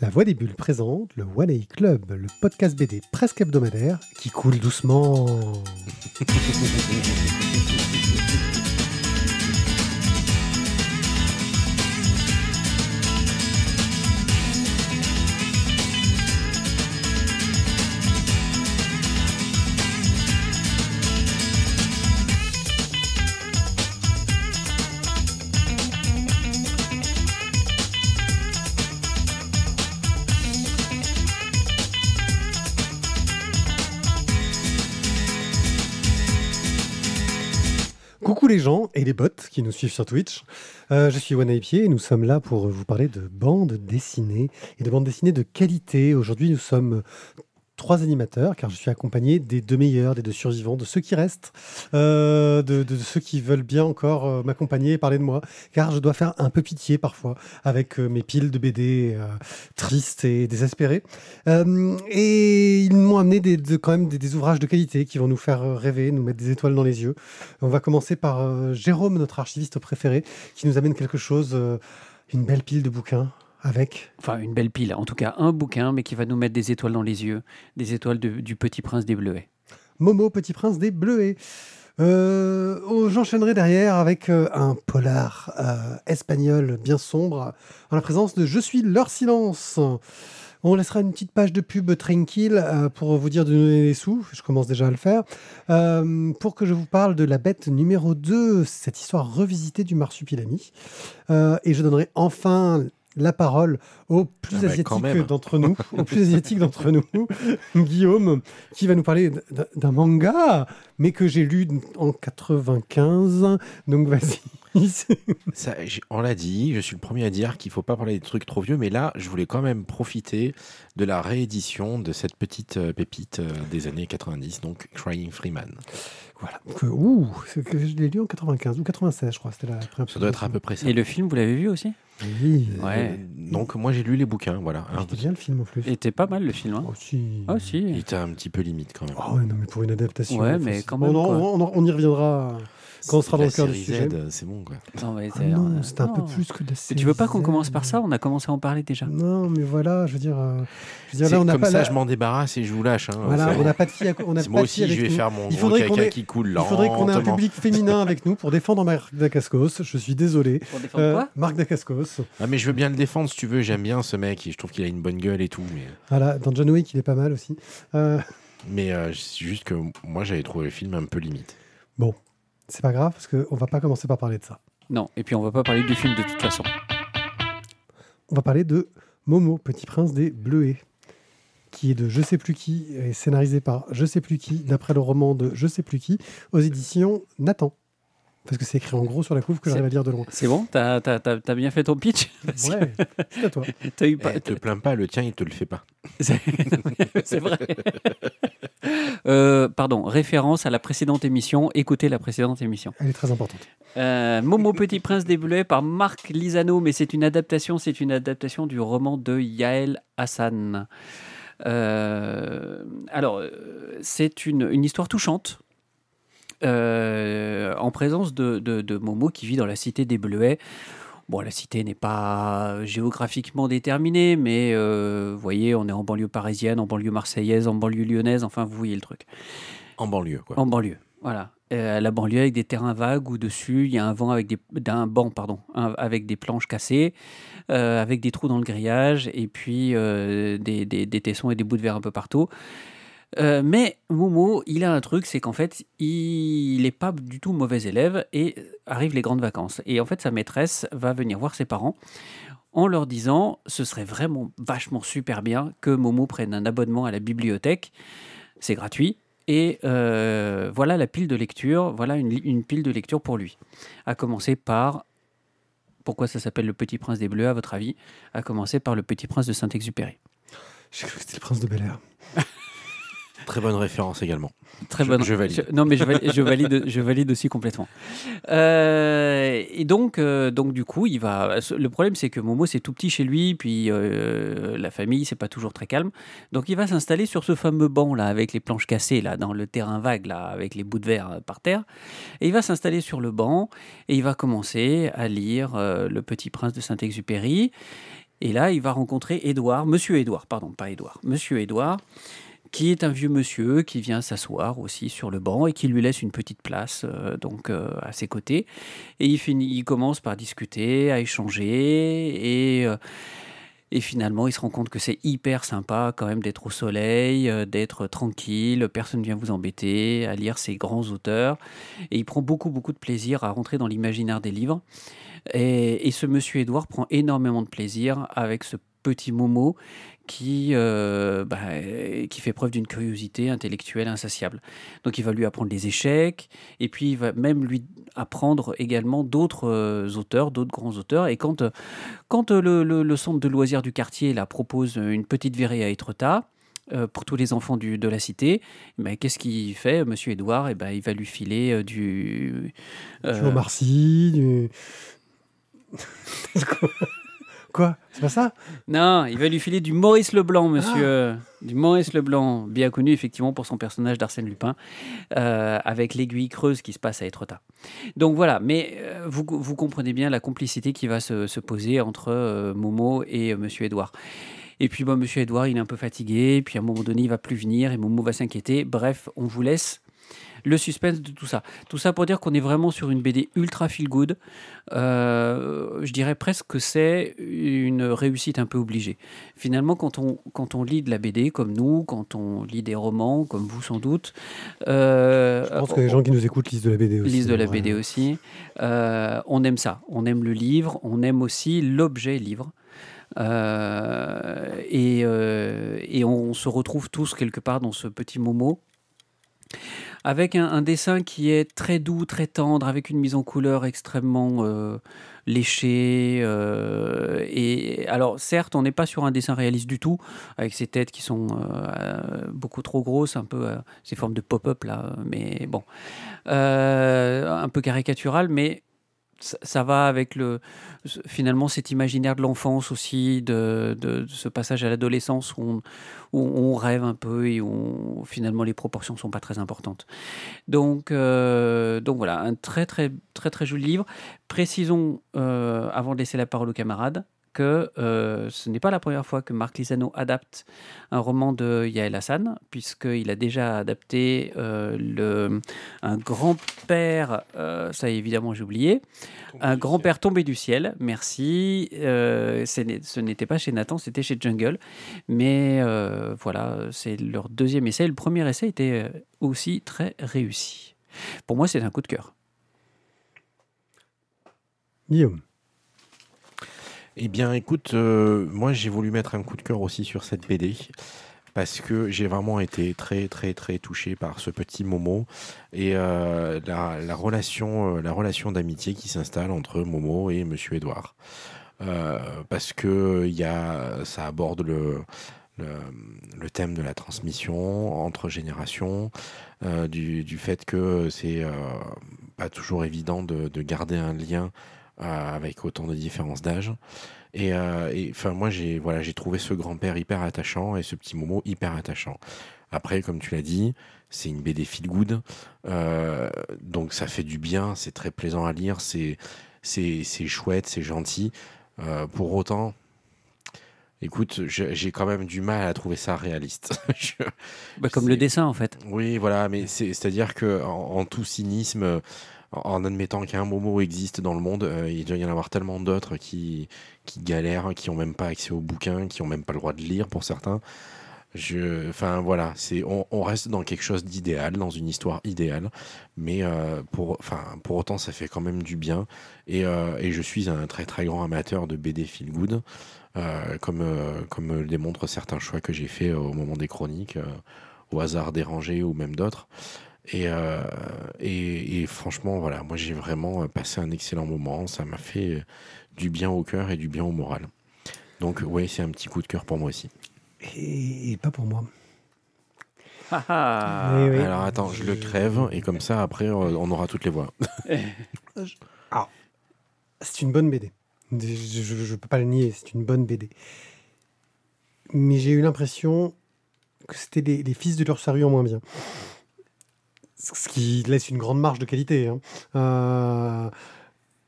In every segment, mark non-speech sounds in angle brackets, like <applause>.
La Voix des Bulles présente le One A Club, le podcast BD presque hebdomadaire qui coule doucement. <laughs> et les bots qui nous suivent sur Twitch. Euh, je suis Pied et nous sommes là pour vous parler de bandes dessinées et de bandes dessinées de qualité. Aujourd'hui, nous sommes trois animateurs car je suis accompagné des deux meilleurs, des deux survivants, de ceux qui restent, euh, de, de ceux qui veulent bien encore euh, m'accompagner et parler de moi car je dois faire un peu pitié parfois avec euh, mes piles de BD euh, tristes et désespérées. Et ils m'ont amené des, de- quand même des, ouvrages de qualité qui vont nous faire rêver, nous mettre des étoiles dans les yeux. On va commencer par Jérôme, notre archiviste préféré, qui nous amène quelque chose, une belle pile de bouquins avec Enfin, une belle pile. En tout cas, un bouquin, mais qui va nous mettre des étoiles dans les yeux. Des étoiles de- du Petit Prince des Bleuets. Momo, Petit Prince des Bleuets. Euh, oh, J'enchaînerai derrière avec euh, un polar euh, espagnol bien sombre, en la présence de Je suis leur silence. On laissera une petite page de pub tranquille pour vous dire de donner des sous. Je commence déjà à le faire. Pour que je vous parle de la bête numéro 2, cette histoire revisitée du marsupilami. Et je donnerai enfin la parole au plus Ah bah, asiatique d'entre nous, <laughs> au plus asiatique d'entre nous, <laughs> Guillaume, qui va nous parler d'un manga, mais que j'ai lu en 95. Donc vas-y. <laughs> Ça, on l'a dit, je suis le premier à dire qu'il faut pas parler des trucs trop vieux, mais là, je voulais quand même profiter de la réédition de cette petite euh, pépite euh, des années 90, donc Crying Freeman. Voilà. Donc, euh, ouh, c'est que je l'ai lu en 95 ou 96, je crois. C'était la première. Ça doit être à peu près ça. Et le film, vous l'avez vu aussi? Oui. Ouais. Euh, donc moi j'ai lu les bouquins, voilà. C'était bien le film en plus. Il était pas mal le film. Hein Oh, si. Ah, Il était un petit peu limite quand même. Oh, ouais, non, mais pour une adaptation. Ouais, mais quand même, quoi. on, on- on y reviendra. Quand on sera dans le cœur du série sujet. C'est bon quoi. Non, mais Ah c'est- non, euh, c'était un peu plus que de la Mais tu veux pas qu'on série commence par ça? On a commencé à en parler déjà. Non, mais voilà, je veux dire. euh, je veux dire C'est là, on n'a comme pas. ça, la- je m'en débarrasse et je vous lâche. hein. Voilà, C'est- on n'a pas de fille. à- On n'a c'est pas moi aussi, je vais nous. faire mon Il gros caca ait- qui coule Il faudrait qu'on ait un public féminin avec nous pour défendre Marc Dacascos. Je suis désolé. Pour défendre Euh, quoi? Marc Dacascos. Ah mais je veux bien le défendre si tu veux, j'aime bien ce mec, je trouve qu'il a une bonne gueule et tout, mais, Voilà, dans John Wick, il est pas mal aussi. Euh, mais euh, c'est juste que moi j'avais trouvé le film un peu limite. C'est pas grave parce qu'on va pas commencer par parler de ça. Non, et puis on va pas parler du film de toute façon. On va parler de Momo, Petit Prince des Bleuets, qui est de je sais plus qui et scénarisé par je sais plus qui, d'après le roman de je sais plus qui, aux éditions Nathan. Parce que c'est écrit en gros sur la couve que j'arrive à lire de loin. C'est bon T'as as, t'as bien fait ton pitch <laughs> Ouais, c'est à toi. <laughs> t'as eu Eh, pas- te plains pas, le tien il te le fait pas. <laughs> C'est vrai. Euh, pardon, référence à la précédente émission. Écoutez la précédente émission. Elle est très importante. Euh, Momo Petit Prince des Bleuets par Marc Lisano, mais c'est une adaptation, c'est une adaptation du roman de Yael Hassan. Euh, alors, c'est une, une histoire touchante. Euh, en présence de, de- de Momo qui vit dans la cité des Bleuets. Bon, la cité n'est pas géographiquement déterminée, mais euh, vous voyez, on est en banlieue parisienne, en banlieue marseillaise, en banlieue lyonnaise, enfin, vous voyez le truc. En banlieue quoi. En banlieue, voilà. Euh, la banlieue avec des terrains vagues où dessus il y a un vent avec des d'un banc pardon un- avec des planches cassées, euh, avec des trous dans le grillage et puis euh, des, des- des tessons et des bouts de verre un peu partout. Euh, mais Momo, il a un truc, c'est qu'en fait, il n'est pas du tout mauvais élève et arrivent les grandes vacances. Et en fait, sa maîtresse va venir voir ses parents en leur disant ce serait vraiment vachement super bien que Momo prenne un abonnement à la bibliothèque. C'est gratuit. Et euh, voilà la pile de lecture, voilà une, une pile de lecture pour lui. À commencer par. Pourquoi ça s'appelle Le Petit Prince des Bleus, à votre avis? À commencer par Le Petit Prince de Saint-Exupéry. J'ai cru que c'était le prince de Bel Air. <laughs> Très bonne référence également. Très Je- bonne. je valide. non, mais je valide, je valide, je valide aussi complètement. Euh, et donc, euh, donc, du coup, il va. Le problème, c'est que Momo, c'est tout petit chez lui, puis euh, la famille, c'est pas toujours très calme. Donc, il va s'installer sur ce fameux banc là, avec les planches cassées là, dans le terrain vague là, avec les bouts de verre par terre. Et il va s'installer sur le banc et il va commencer à lire Le Petit Prince de Saint-Exupéry. Et là, il va rencontrer Édouard, Monsieur Édouard, pardon, pas Édouard, Monsieur Édouard, qui est un vieux monsieur qui vient s'asseoir aussi sur le banc et qui lui laisse une petite place euh, donc euh, à ses côtés. Et il, finit, il commence par discuter, à échanger et euh, et finalement, il se rend compte que c'est hyper sympa quand même d'être au soleil, d'être tranquille, personne ne vient vous embêter, à lire ces grands auteurs. Et il prend beaucoup, beaucoup de plaisir à rentrer dans l'imaginaire des livres. Et, et ce monsieur Édouard prend énormément de plaisir avec ce petit Momo qui, euh, bah, qui fait preuve d'une curiosité intellectuelle insatiable. Donc il va lui apprendre les échecs, et puis il va même lui apprendre également d'autres euh, auteurs, d'autres grands auteurs. Et quand, euh, quand le, le- le centre de loisirs du quartier là, propose une petite virée à Étretat, euh, pour tous les enfants du- de la cité, eh ben, qu'est-ce qu'il fait, Monsieur Édouard? Eh ben, Il va lui filer euh, du... Du euh, Sy, du... <laughs> Quoi? C'est pas ça? Non, il va lui filer du Maurice Leblanc, monsieur. Du Maurice Leblanc, bien connu effectivement pour son personnage d'Arsène Lupin, euh, avec l'aiguille creuse qui se passe à Étretat. Donc voilà, mais euh, vous, vous comprenez bien la complicité qui va se, se poser entre euh, Momo et monsieur Édouard. Et puis, bon, monsieur Édouard, il est un peu fatigué, puis à un moment donné, il va plus venir et Momo va s'inquiéter. Bref, on vous laisse le suspense de tout ça. Tout ça pour dire qu'on est vraiment sur une BD ultra feel good. Euh, je dirais presque que c'est une réussite un peu obligée. Finalement, quand on, quand on lit de la BD comme nous, quand on lit des romans comme vous sans doute, euh, Je pense que les gens qui nous écoutent lisent de la BD aussi. lisent de la ouais. BD aussi, euh, on aime ça. On aime le livre, on aime aussi l'objet livre. Euh, et, euh, et on se retrouve tous quelque part dans ce petit Momo avec un, dessin qui est très doux, très tendre, avec une mise en couleur extrêmement euh, léchée. euh, et alors, certes, on n'est pas sur un dessin réaliste du tout, avec ces têtes qui sont euh, beaucoup trop grosses, un peu ces formes de pop-up là, mais bon, un peu caricatural, mais ça, va avec le finalement cet imaginaire de l'enfance aussi, de, ce passage à l'adolescence où on, rêve un peu et où finalement les proportions sont pas très importantes. Donc, euh, donc voilà, un très très très très joli livre. Précisons euh, avant de laisser la parole aux camarades que euh, ce n'est pas la première fois que Marc Lisano adapte un roman de Yael Hassan, puisqu'il a déjà adapté euh, le, un grand-père, euh, ça évidemment j'ai oublié, un grand-père tombé du ciel, merci. Euh, ce n'était pas chez Nathan, c'était chez Jungle. Mais euh, voilà, c'est leur deuxième essai. Le premier essai était aussi très réussi. Pour moi, c'est un coup de cœur. Guillaume. Eh bien, écoute, euh, moi j'ai voulu mettre un coup de cœur aussi sur cette BD parce que j'ai vraiment été très très très touché par ce petit Momo et euh, la, la relation euh, la relation d'amitié qui s'installe entre Momo et Monsieur Édouard. Euh, parce que y a, ça aborde le, thème de la transmission entre générations, du, fait que c'est pas toujours évident de, de garder un lien avec autant de différences d'âge. Et euh, et, enfin, moi, j'ai voilà, j'ai trouvé ce grand-père hyper attachant et ce petit Momo hyper attachant. Après, comme tu l'as dit, c'est une BD feel good, euh, donc ça fait du bien, c'est très plaisant à lire, c'est c'est chouette, c'est gentil. Euh, pour autant, écoute, j'ai quand même du mal à trouver ça réaliste. <laughs> Je- Bah, comme le dessin, en fait. oui, voilà, mais c'est- c'est-à-dire que en, en tout cynisme, euh, en, admettant qu'un Momo existe dans le monde, euh, il doit y en avoir tellement d'autres qui, galèrent, qui ont même pas accès aux bouquins, qui ont même pas le droit de lire pour certains. Je, enfin voilà, c'est on, reste dans quelque chose d'idéal, dans une histoire idéale, mais euh, pour, autant ça fait quand même du bien. Et, euh, je suis un très très grand amateur de BD feel good, comme le démontrent certains choix que j'ai fait au moment des chroniques. au hasard dérangé ou même d'autres. Et, euh, et, et franchement, voilà, moi j'ai vraiment euh, passé un excellent moment. Ça m'a fait euh, du bien au cœur et du bien au moral. Donc, oui, c'est un petit coup de cœur pour moi aussi. Et, et pas pour moi. Ah, ah. Oui, oui. Alors, attends, je le crève et comme ça, après, on aura toutes les voix. <laughs> C'est une bonne BD. Je ne peux pas le nier, c'est une bonne BD. Mais j'ai eu l'impression que c'était les, les fils de leur salut en moins bien. Ce qui laisse une grande marge de qualité. hein. Euh,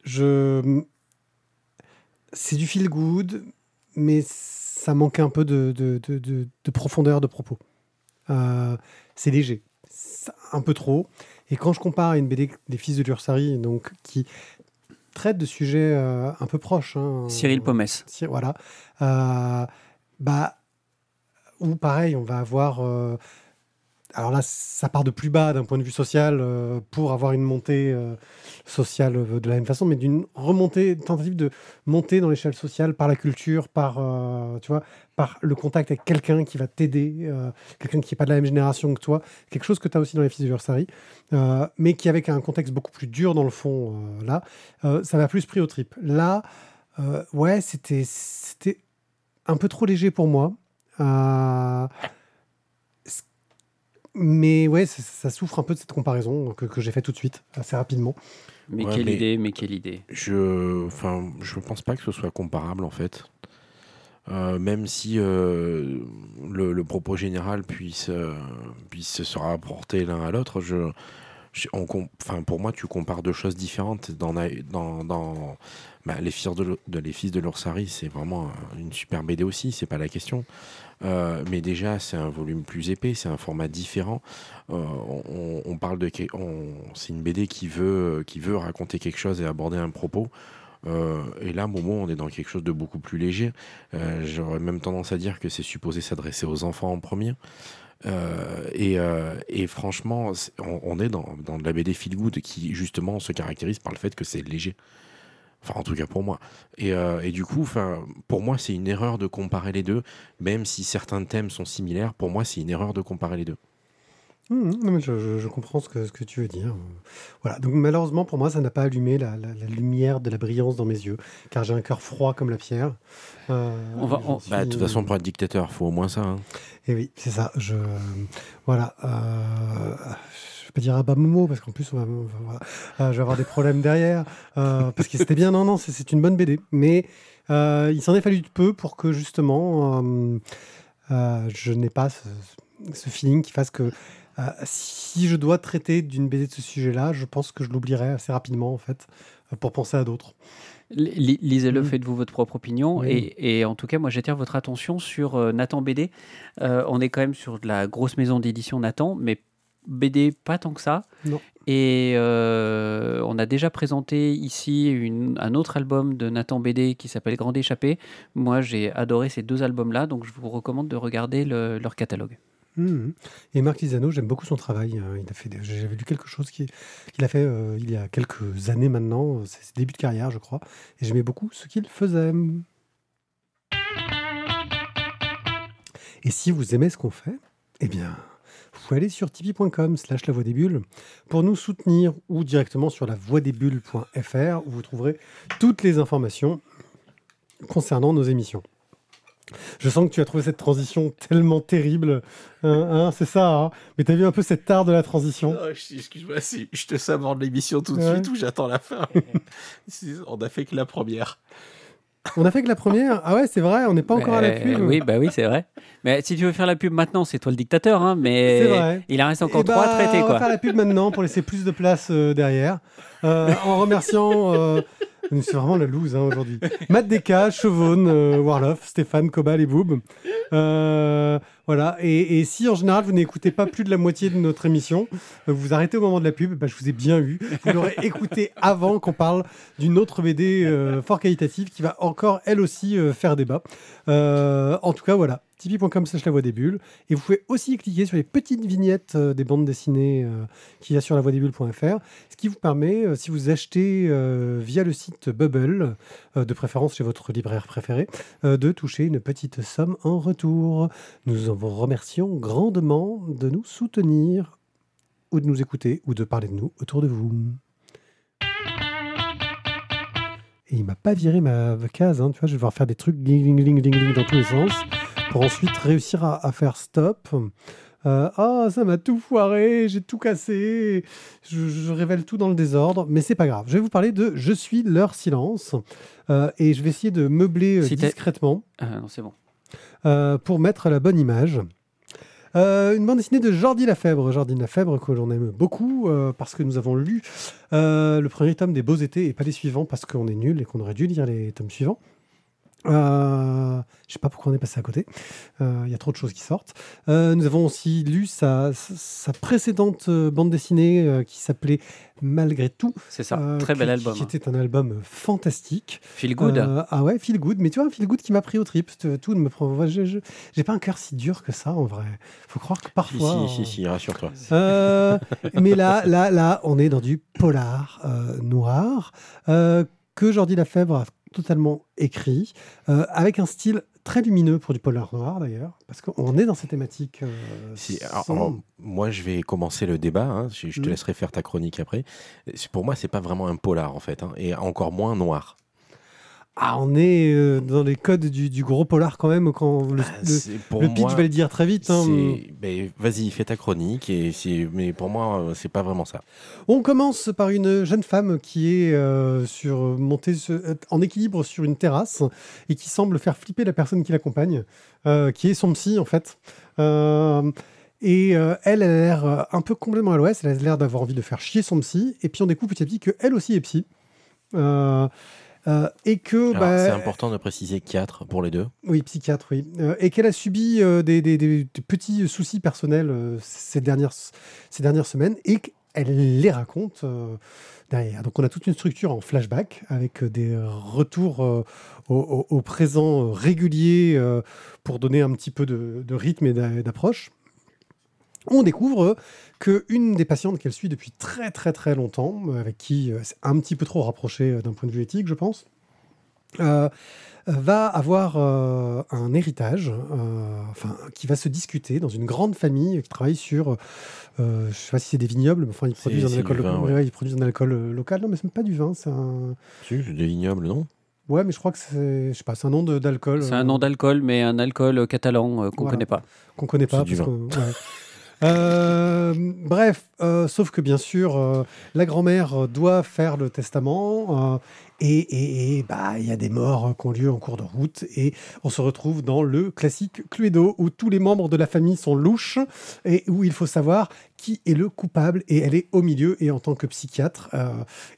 je... C'est du feel good, mais ça manquait un peu de, de, de, de- de profondeur de propos. Euh, c'est léger, un peu trop. Et quand je compare à une BD des Fils de l'Ursari, donc qui traite de sujets euh, un peu proches, hein, Cyril Pomès. voilà. Bah, ou pareil, on va avoir. Alors là, ça part de plus bas d'un point de vue social euh, pour avoir une montée euh, sociale euh, de la même façon, mais d'une remontée, tentative de monter dans l'échelle sociale par la culture, par, tu vois, par le contact avec quelqu'un qui va t'aider, quelqu'un qui n'est pas de la même génération que toi, quelque chose que tu as aussi dans les Fils de mais qui avec un contexte beaucoup plus dur dans le fond, là, ça m'a plus pris au trip. Là, ouais, c'était un peu trop léger pour moi. Mais ouais, ça, ça souffre un peu de cette comparaison que, que j'ai fait tout de suite, assez rapidement. Mais Ouais, quelle mais- idée, mais quelle idée. Je, enfin, je pense pas que ce soit comparable en fait. Euh, même si euh, le, le propos général puisse, euh, puisse se rapporter l'un à l'autre, je, je- enfin, pour moi, tu compares deux choses différentes. Dans, bah, les fils de, de c'est vraiment un- une super BD aussi, c'est pas la question. Euh, mais déjà, c'est un volume plus épais, c'est un format différent. Euh, on, parle de, c'est une BD qui veut, raconter quelque chose et aborder un propos. Euh, et là, Momo, on est dans quelque chose de beaucoup plus léger. J'aurais même tendance à dire que c'est supposé s'adresser aux enfants en premier. Euh, et, euh, et franchement, on, est dans, de la BD feel good qui justement se caractérise par le fait que c'est léger. Enfin, en tout cas pour moi. Et, euh, du coup, pour moi, c'est une erreur de comparer les deux, même si certains thèmes sont similaires. Pour moi, c'est une erreur de comparer les deux. Mmh, non, mais je, je- je comprends ce que, ce que tu veux dire. Voilà. Donc malheureusement pour moi, ça n'a pas allumé la, la- la lumière de la brillance dans mes yeux, car j'ai un cœur froid comme la pierre. Euh, On va- j'en on- suis- Bah, de toute façon, pour être dictateur, faut au moins ça. hein. Et oui, c'est ça. Je voilà. Euh, je vais pas dire à bas Momo parce qu'en plus on va, on va- voilà. Euh, je vais avoir des problèmes derrière parce que c'était bien. Non, non, c'est- une bonne BD, mais il s'en est fallu de peu pour que justement je n'ai pas ce, ce feeling qui fasse que euh, si je dois traiter d'une BD de ce sujet-là, je pense que je l'oublierai assez rapidement en fait euh, pour penser à d'autres. Li- Lisez-le, Mm. faites-vous votre propre opinion. Oui. Et, et en tout cas, moi, j'attire votre attention sur euh, Nathan BD. Euh, on est quand même sur de la grosse maison d'édition Nathan, mais BD pas tant que ça. Non. Et euh, on a déjà présenté ici une- un autre album de Nathan BD qui s'appelle Grande Échappée. Moi, j'ai adoré ces deux albums-là, donc je vous recommande de regarder le- leur catalogue. Mhm. Et Marc Lisano, j'aime beaucoup son travail. Des- j'avais lu quelque chose qui- qu'il a fait euh, il y a quelques années maintenant. C'est ses débuts de carrière, je crois. Et j'aimais beaucoup ce qu'il faisait. Et si vous aimez ce qu'on fait, eh bien, vous pouvez aller sur tipeee.com slash la voix des bulles pour nous soutenir ou directement sur la voix des bulles.fr où vous trouverez toutes les informations concernant nos émissions. Je sens que tu as trouvé cette transition tellement terrible. Hein, hein, c'est ça, hein Mais tu as vu un peu cet art de la transition? Oh, Excuse-moi, si je te saborde l'émission tout de Ouais. suite ou j'attends la fin? <laughs> On a fait que la première. On a fait que la première? Ah ouais, c'est vrai, on n'est pas encore à la Euh, pub. oui, bah oui, c'est vrai. Mais si tu veux faire la pub maintenant, c'est toi le dictateur, hein, mais C'est vrai. il en reste encore Eh trois bah, à traiter, On va quoi. faire la pub maintenant pour laisser plus de place euh, derrière. Euh, en remerciant. C'est vraiment la loose hein, aujourd'hui. <laughs> Matt Deka, Chevonne, euh, Warloff, Stéphane, Cobal et Boob. Euh, voilà. Et, et si en général vous n'écoutez pas plus de la moitié de notre émission, euh, vous arrêtez au moment de la pub, bah, je vous ai bien eu. Vous l'aurez <laughs> écouté avant qu'on parle d'une autre BD euh, fort qualitative qui va encore elle aussi faire débat. En tout cas, voilà. tipeee.com slash la voix des bulles. Et vous pouvez aussi cliquer sur les petites vignettes euh, des bandes dessinées euh, qu'il y a sur la voix des bulles.fr, ce qui vous permet, euh, si vous achetez via le site Bubble, de préférence chez votre libraire préféré, de toucher une petite somme en retour. Nous vous remercions grandement de nous soutenir ou de nous écouter ou de parler de nous autour de vous. Et il m'a pas viré ma case, hein, tu vois, je vais devoir faire des trucs ding, ding, ding, ding dans tous les sens pour ensuite réussir à, à faire stop. Euh, Ah, ça m'a tout foiré, j'ai tout cassé, je, je révèle tout dans le désordre, mais c'est pas grave. Je vais vous parler de Je suis leur silence euh, et je vais essayer de meubler euh, Si discrètement Ah, non, c'est bon. pour mettre la bonne image. Euh, une bande dessinée de Jordi Lafèbre. Jordi Lafèbre, que l'on aime beaucoup euh, parce que nous avons lu euh, le premier tome des Beaux Étés et pas les suivants parce qu'on est nul et qu'on aurait dû lire les tomes suivants. Euh, Je sais pas pourquoi on est passé à côté. Euh, Il y a trop de choses qui sortent. Euh, nous avons aussi lu sa, sa précédente euh, bande dessinée euh, qui s'appelait Malgré tout. C'est ça, euh, très qui- bel album. Qui était un album fantastique. Feel good. Euh, ah ouais, feel good. Mais tu vois, un feel good qui m'a pris au trip. Tout tout ne me prend. ouais, je- je- J'ai pas un cœur si dur que ça en vrai. Faut croire que Si, parfois. si, si, si, rassure-toi. Euh, mais là, là, là, on est dans du polar euh, noir euh, que Jordi Lafèvre a totalement écrit, euh, avec un style très lumineux pour du polar noir d'ailleurs, parce qu'on est dans ces thématiques. euh, Si- alors, sombres. alors, moi, je vais commencer le débat. hein, je, je te Mm. laisserai faire ta chronique après. Pour moi, c'est pas vraiment un polar en fait, hein, et encore moins noir. Ah, on est euh, dans les codes du, du gros polar quand même. Quand le, Ah, le- pitch, moi, je vais le dire très vite. hein. ben, Vas-y, fais ta chronique. Et mais pour moi, euh, c'est pas vraiment ça. On commence par une jeune femme qui est euh, sur, montée en équilibre sur une terrasse et qui semble faire flipper la personne qui l'accompagne, euh, qui est son psy en fait. Et euh, elle, elle a l'air un peu complètement à l'ouest, elle a l'air d'avoir envie de faire chier son psy. Et puis on découvre petit à petit qu'elle aussi est psy. Euh, euh, et que bah, c'est important de préciser 4 pour les deux. oui, psychiatre, oui. Euh, et qu'elle a subi euh, des, des- des- des petits soucis personnels ces, dernières, ces dernières semaines et qu'elle les raconte derrière. Donc on a toute une structure en flashback avec des retours au, au- au présent réguliers euh, pour donner un petit peu de, de rythme et d'a- d'approche. On découvre que une des patientes qu'elle suit depuis très très très longtemps, euh, avec qui euh, c'est un petit peu trop rapproché euh, d'un point de vue éthique, je pense, euh, va avoir euh, un héritage, euh, enfin, qui va se discuter dans une grande famille qui travaille sur, euh, je sais pas si c'est des vignobles, mais enfin, ils produisent un alcool, vin, ouais. ouais, ils produisent un alcool local. Non, mais c'est même pas du vin, c'est un. Si, c'est des vignobles, non? Ouais, mais je crois que c'est, je sais pas, c'est un nom d'alcool. C'est un nom d'alcool, mais un alcool catalan euh, qu'on Voilà. connaît pas. qu'on connaît pas. Parce ouais. <laughs> Euh, bref, euh, sauf que bien sûr, euh, la grand-mère doit faire le testament et bah, il y a des morts qui ont lieu en cours de route et on se retrouve dans le classique Cluedo où tous les membres de la famille sont louches et où il faut savoir qui est le coupable et elle est au milieu et en tant que psychiatre,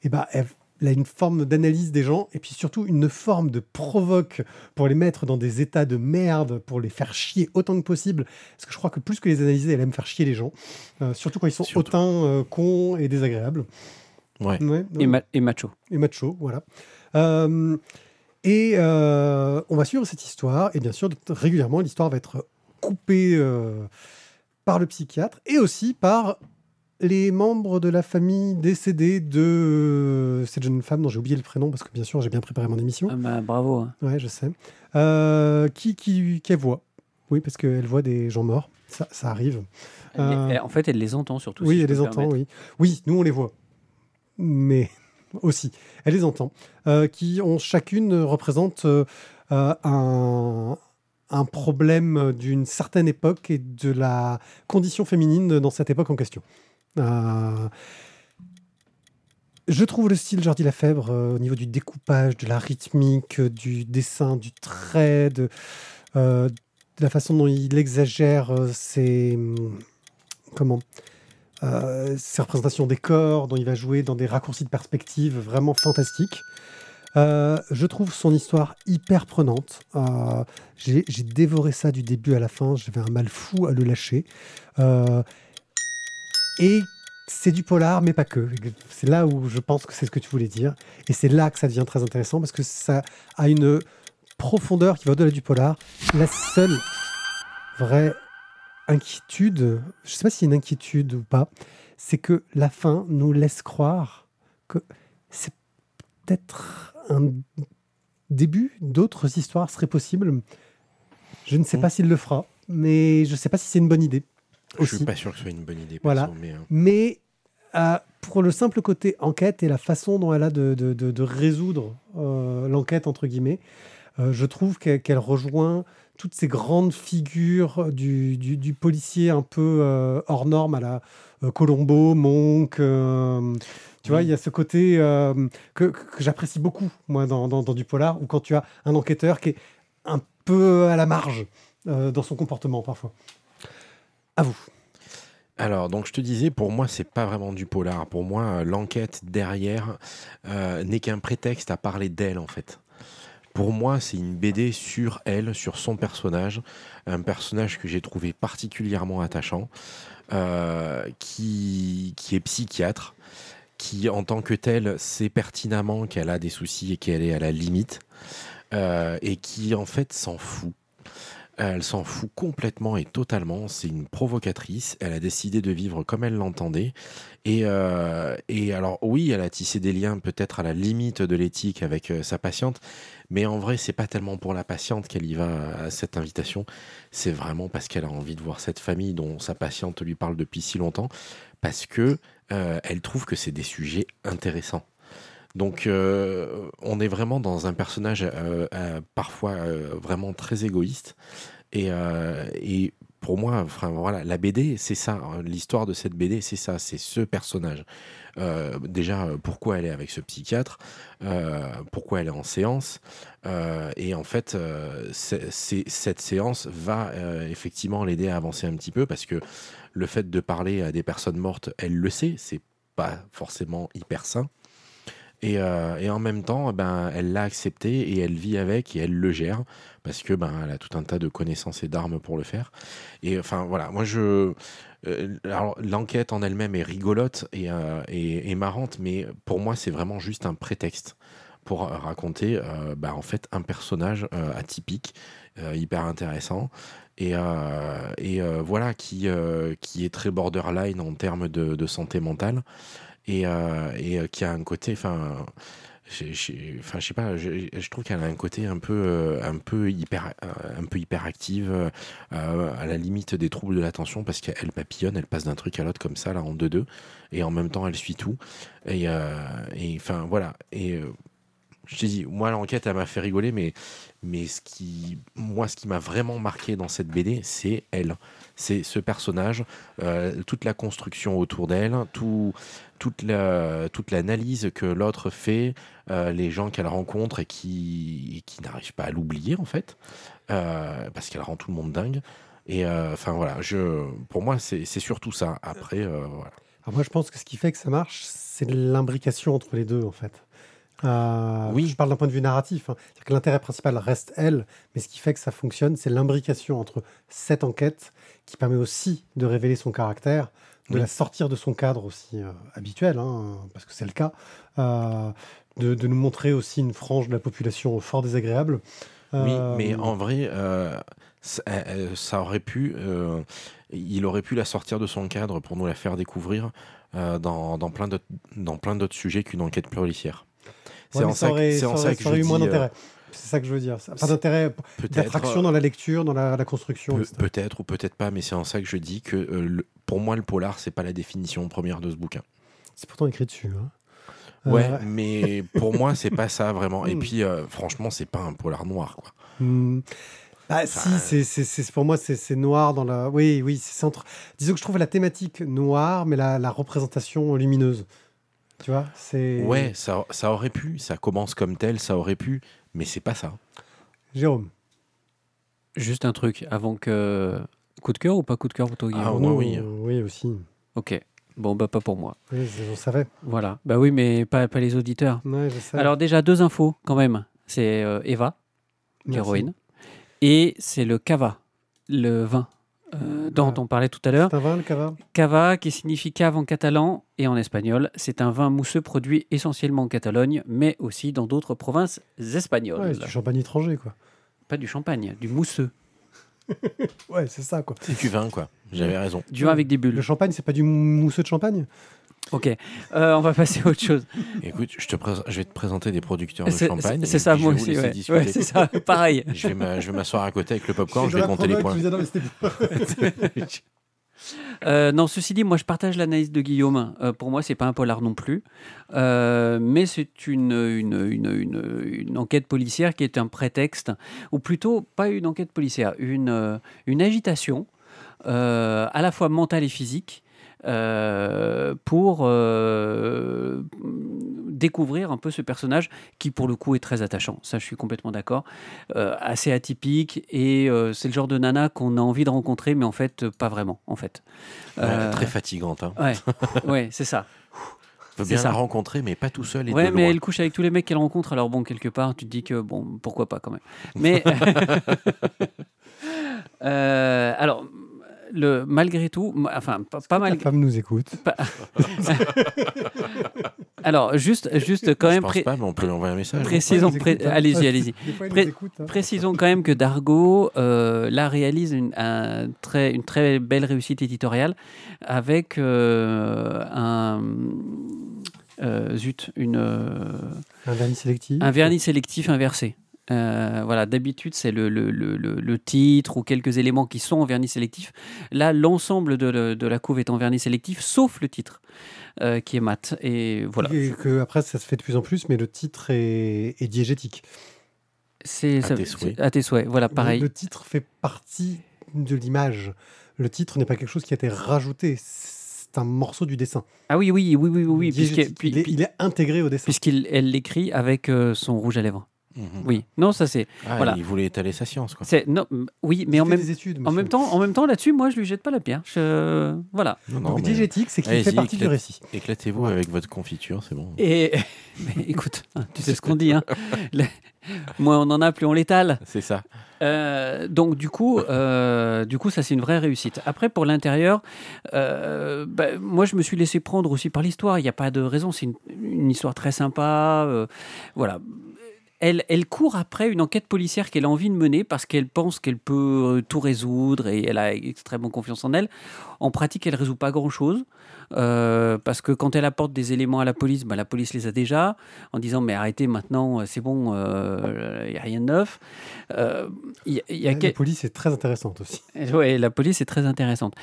et bah, elle, elle a une forme d'analyse des gens et puis surtout une forme de provoque pour les mettre dans des états de merde, pour les faire chier autant que possible. Parce que je crois que plus que les analyser, elle aime faire chier les gens. Euh, surtout quand ils sont Surtout. autant euh, cons et désagréables. Ouais. Ouais, Et, ma- et macho. et macho, voilà. Euh, et euh, on va suivre cette histoire, et bien sûr, régulièrement, l'histoire va être coupée euh, par le psychiatre et aussi par les membres de la famille décédée de euh, cette jeune femme dont j'ai oublié le prénom parce que bien sûr j'ai bien préparé mon émission. Ah bah, bravo. hein. Ouais, je sais. Euh, qui, qui, qu'elle voit. Oui, parce qu'elle voit des gens morts. Ça, ça arrive. Euh, elle- en fait, elle les entend surtout. oui, si elle les entend, oui. Oui, nous, on les voit. Mais <laughs> aussi, elle les entend. Euh, qui ont chacune représente un, un problème d'une certaine époque et de la condition féminine dans cette époque en question. Euh, je trouve le style Jordi Lafèvre euh, au niveau du découpage, de la rythmique, euh, du dessin, du trait, de, la façon dont il exagère ses hum, comment ses représentations des corps, dont il va jouer dans des raccourcis de perspective vraiment fantastiques. Je trouve son histoire hyper prenante. J'ai dévoré ça du début à la fin. J'avais un mal fou à le lâcher. Et c'est du polar, mais pas que. C'est là où je pense que c'est ce que tu voulais dire. Et c'est là que ça devient très intéressant parce que ça a une profondeur qui va au-delà du polar. La seule vraie inquiétude, je sais pas si c'est une inquiétude ou pas, c'est que la fin nous laisse croire que c'est peut-être un début d'autres histoires seraient possibles. Je ne sais Mm. pas s'il le fera, mais je ne sais pas si c'est une bonne idée. Je Aussi. suis pas sûr que ce soit une bonne idée. Voilà. perso, mais, euh, Mais euh, pour le simple côté enquête et la façon dont elle a de, de- de- de résoudre euh, l'enquête, entre guillemets, je trouve qu'elle rejoint toutes ces grandes figures du, du- du policier un peu hors norme à la Colombo, Monk. tu vois, il y a ce côté euh, que, que- que j'apprécie beaucoup, moi, dans, dans- dans du polar, où quand tu as un enquêteur qui est un peu à la marge euh, dans son comportement, parfois. À vous. Alors, donc je te disais, pour moi, c'est pas vraiment du polar. Pour moi, euh, l'enquête derrière euh, n'est qu'un prétexte à parler d'elle, en fait. pour moi, c'est une BD sur elle, sur son personnage, un personnage que j'ai trouvé particulièrement attachant, euh, qui, est psychiatre, qui en tant que tel sait pertinemment qu'elle a des soucis et qu'elle est à la limite, et qui en fait s'en fout. Elle s'en fout complètement et totalement. C'est une provocatrice. Elle a décidé de vivre comme elle l'entendait. Et, euh, alors, oui, elle a tissé des liens peut-être à la limite de l'éthique avec euh, sa patiente. Mais en vrai, c'est pas tellement pour la patiente qu'elle y va à cette invitation. C'est vraiment parce qu'elle a envie de voir cette famille dont sa patiente lui parle depuis si longtemps. Parce que euh, elle trouve que c'est des sujets intéressants. Donc, euh, on est vraiment dans un personnage euh, euh, parfois vraiment très égoïste. Et, pour moi, enfin voilà, la BD, c'est ça. hein. L'histoire de cette BD, c'est ça. C'est ce personnage. Déjà, pourquoi elle est avec ce psychiatre Pourquoi elle est en séance Et en fait, cette séance va effectivement l'aider à avancer un petit peu parce que le fait de parler à des personnes mortes, elle le sait. C'est pas forcément hyper sain. Et, euh, et en même temps, ben, elle l'a accepté et elle vit avec et elle le gère parce que ben, elle a tout un tas de connaissances et d'armes pour le faire. Et enfin voilà, moi je, euh, l'enquête en elle-même est rigolote et, euh, et, et marrante, mais pour moi c'est vraiment juste un prétexte pour raconter ben, en fait un personnage atypique, hyper intéressant. Et, et voilà, qui, qui est très borderline en termes de santé mentale et, euh, euh, qui a un côté, enfin, enfin, je sais pas, je, trouve qu'elle a un côté un peu, euh, un peu hyper, un peu hyperactive, à la limite des troubles de l'attention parce qu'elle papillonne, elle passe d'un truc à l'autre comme ça là en deux deux, et en même temps elle suit tout. Et, enfin voilà. Je t'ai dit, moi l'enquête elle m'a fait rigoler, mais mais ce qui, moi ce qui m'a vraiment marqué dans cette BD, c'est elle, c'est ce personnage, euh, toute la construction autour d'elle, tout toute la toute l'analyse que l'autre fait, euh, les gens qu'elle rencontre et qui qui n'arrivent pas à l'oublier en fait, euh, parce qu'elle rend tout le monde dingue. Et enfin voilà, je pour moi c'est surtout ça. Après. Alors moi, je pense que ce qui fait que ça marche, c'est l'imbrication entre les deux, en fait. Euh, Oui. Je parle d'un point de vue narratif. hein. C'est-à-dire que l'intérêt principal reste elle, mais ce qui fait que ça fonctionne, c'est l'imbrication entre cette enquête qui permet aussi de révéler son caractère, de Oui. la sortir de son cadre aussi euh, habituel, hein, parce que c'est le cas, euh, de, de nous montrer aussi une frange de la population fort désagréable. Oui, mais en vrai, ça, ça aurait pu, il aurait pu la sortir de son cadre pour nous la faire découvrir dans, dans plein d'autres dans plein d'autres sujets qu'une enquête policière. C'est en ça, que- aurait- ça aurait- ça aurait eu moins euh, d'intérêt. C'est ça que je veux dire. Ça- Pas d'intérêt, d'attraction dans la lecture, dans la, la construction. Peut-être ou peut-être pas, mais c'est en ça que je dis que euh, le- pour moi, le polar, c'est pas la définition première de ce bouquin. C'est pourtant écrit dessus. hein. Ouais, Euh, mais <laughs> pour moi, c'est pas ça vraiment. Et Hmm. puis, euh, franchement, c'est pas un polar noir, quoi. Enfin, si, c'est, pour moi, c'est, c'est noir dans la. Oui, oui, c'est centre. Disons que je trouve la thématique noire, mais la, la représentation lumineuse. Tu vois c'est... Ouais, ça, ça aurait pu, ça commence comme tel, ça aurait pu, mais c'est pas ça. Jérôme. Juste un truc avant que. Coup de cœur ou pas coup de cœur pour toi, Ah, nous, oui. oui, aussi. Ok. Bon, bah pas pour moi. Oui, on savait. Voilà. Bah oui, mais pas, pas les auditeurs. Ouais, je sais. Alors déjà, deux infos quand même. C'est euh, Eva, l'héroïne. Et c'est le cava, le vin euh, dont on parlait tout à l'heure. C'est un vin, le cava? Cava, qui signifie cave en catalan et en espagnol. C'est un vin mousseux produit essentiellement en Catalogne, mais aussi dans d'autres provinces espagnoles. Ouais, c'est du champagne étranger, quoi. Pas du champagne, du mousseux. <laughs> Ouais, c'est ça, quoi. C'est du vin, quoi. J'avais raison. Du vin avec des bulles. Le champagne, c'est pas du mousseux de champagne? Ok. Euh, on va passer à autre chose. Écoute, je, te prés- je vais te présenter des producteurs de champagne. c'est- ça, moi aussi. Ouais. discuter. Ouais, c'est ça, <laughs> pareil. Je vais m'asseoir à côté avec le popcorn, je vais compter les points. <laughs> Euh, non, ceci dit, moi je partage l'analyse de Guillaume. Euh, pour moi, c'est pas un polar non plus, Euh, mais c'est une, une, une, une, une enquête policière qui est un prétexte, ou plutôt pas une enquête policière, une, une agitation euh, à la fois mentale et physique. Euh, pour euh, découvrir un peu ce personnage qui pour le coup est très attachant ça je suis complètement d'accord Euh, assez atypique et c'est le genre de nana qu'on a envie de rencontrer mais en fait pas vraiment en fait Très fatigante. hein. Ouais, <laughs> ouais, c'est ça. C'est bien ça. la rencontrer, mais pas tout seul et Ouais, de mais loin. elle couche avec tous les mecs qu'elle rencontre, alors bon, quelque part, tu te dis que bon, pourquoi pas quand même. <laughs> Mais <laughs> alors, le malgré tout, enfin, pas, pas Ta mal. femme nous écoute. <laughs> Alors, juste, juste quand Je même, pense pré- pas, mais on peut lui envoyer un message. précisons, pré- hein. allez-y, allez-y. Pré- hein. Précisons quand même que Dargo, euh, là, réalise une, un très, une très belle réussite éditoriale avec euh, un. euh, zut, une, euh, Un vernis sélectif. un vernis sélectif inversé. Euh, voilà, d'habitude, c'est le, le, le, le- le titre ou quelques éléments qui sont en vernis sélectif. Là, l'ensemble de, de la couve est en vernis sélectif, sauf le titre, euh, qui est mat. Et voilà. Et que après, ça se fait de plus en plus, mais le titre est, est diégétique. C'est À ça- tes c'est- À tes souhaits. Voilà, pareil. Le, le titre fait partie de l'image. Le titre n'est pas quelque chose qui a été rajouté. C'est un morceau du dessin. Ah oui, oui, oui, oui, oui, puisqu'il- il, est, puis- il est intégré au dessin. puisqu'il elle l'écrit avec euh, son rouge à lèvres. Mhm. Oui, non, ça c'est, Ah, Voilà. Il voulait étaler sa science, quoi. c'est non, oui, mais en même, des études, en monsieur. même temps, en même temps là-dessus, moi je lui jette pas la pierre. Je, voilà. Non, non, Donc mais diégétique, c'est qu'il Allez-y, fait partie du éclate- récit. Éclatez-vous Ouais. avec votre confiture, c'est bon. Et <laughs> mais écoute, hein, tu sais ce qu'on dit, hein. <laughs> Le- moins on en a, plus on l'étale. C'est ça. Euh, donc du coup, euh, du coup, ça c'est une vraie réussite. Après pour l'intérieur, euh, bah, moi je me suis laissé prendre aussi par l'histoire. Il n'y a pas de raison. C'est une, une histoire très sympa. euh, voilà. Elle, court après une enquête policière qu'elle a envie de mener parce qu'elle pense qu'elle peut euh, tout résoudre et elle a extrêmement confiance en elle. En pratique, elle résout pas grand-chose euh, parce que quand elle apporte des éléments à la police, bah, la police les a déjà en disant mais arrêtez maintenant, euh, c'est bon, il n'y a rien de neuf. Euh, Il y a- il y a La quel- police est très intéressante aussi. Ouais, la police est très intéressante.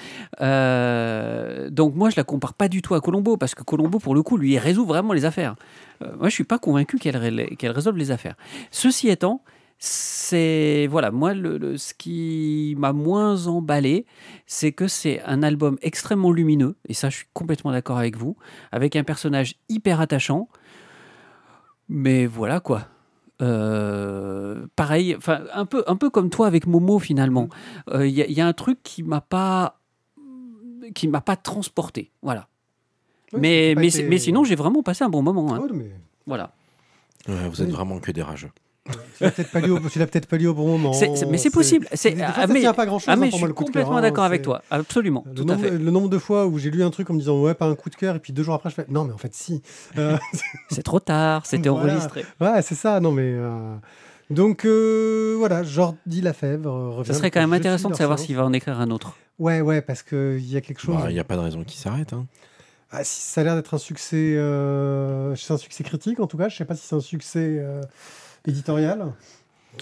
Euh, donc moi, je la compare pas du tout à Colombo parce que Colombo, pour le coup, lui, il résout vraiment les affaires. Euh, moi, je suis pas convaincu qu'elle résolve les affaires. Ceci étant, c'est voilà, moi, le, le- ce qui m'a moins emballé, c'est que c'est un album extrêmement lumineux et ça, je suis complètement d'accord avec vous, avec un personnage hyper attachant. Mais voilà quoi. Euh, pareil, enfin un peu, un peu comme toi avec Momo finalement. Il y, a- y a un truc qui m'a pas, qui m'a pas transporté. Voilà. Ouais, mais, mais, été- mais sinon, j'ai vraiment passé un bon moment. hein. Ah ouais, mais Voilà. Ouais, vous êtes vraiment que des rageux. Tu l'as peut-être pas lu au, pas lu bon moment. Mais c'est possible. C'est- ah, ça mais- tient pas grand-chose Ah, mais pour je moi, suis le complètement hein, d'accord avec toi. Absolument. Le Tout à nombre, fait. le nombre de fois où j'ai lu un truc en me disant ouais pas un coup de cœur et puis deux jours après je fais non mais en fait si Euh, <laughs> C'est trop tard. C'était Voilà. enregistré. ouais c'est ça non mais euh, donc euh, voilà Jordi Lafèvre euh, revient Ça serait quand même intéressant de savoir s'il va en écrire un autre. ouais ouais parce que il y a quelque chose Bah, Il n'y a pas de raison qu'il s'arrête. hein. Ah, si ça a l'air d'être un succès euh, c'est un succès critique en tout cas je sais pas si c'est un succès euh, éditorial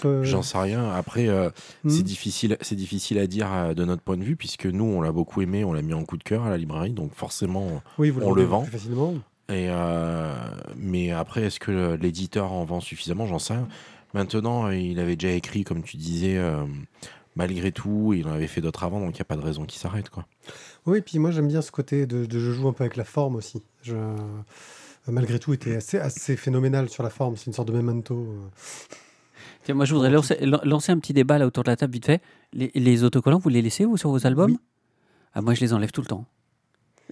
Euh, J'en sais rien. Après, euh, hmm. c'est difficile, c'est difficile à dire euh, de notre point de vue, puisque nous, on l'a beaucoup aimé, on l'a mis en coup de cœur à la librairie, donc forcément. oui, vous on le vend. plus facilement Et mais après, est-ce que l'éditeur en vend suffisamment? J'en sais rien. Maintenant, il avait déjà écrit, comme tu disais, malgré tout, il en avait fait d'autres avant, donc il n'y a pas de raison qu'il s'arrête, quoi. Oui, puis moi j'aime bien ce côté de, de je joue un peu avec la forme aussi. Je, malgré tout, était assez, assez phénoménal sur la forme. C'est une sorte de memento. euh. Tiens, moi, je voudrais lancer, lan- lancer un petit débat là autour de la table vite fait. Les, les autocollants, vous les laissez vous sur vos albums? Oui. ah, Moi, je les enlève tout le temps.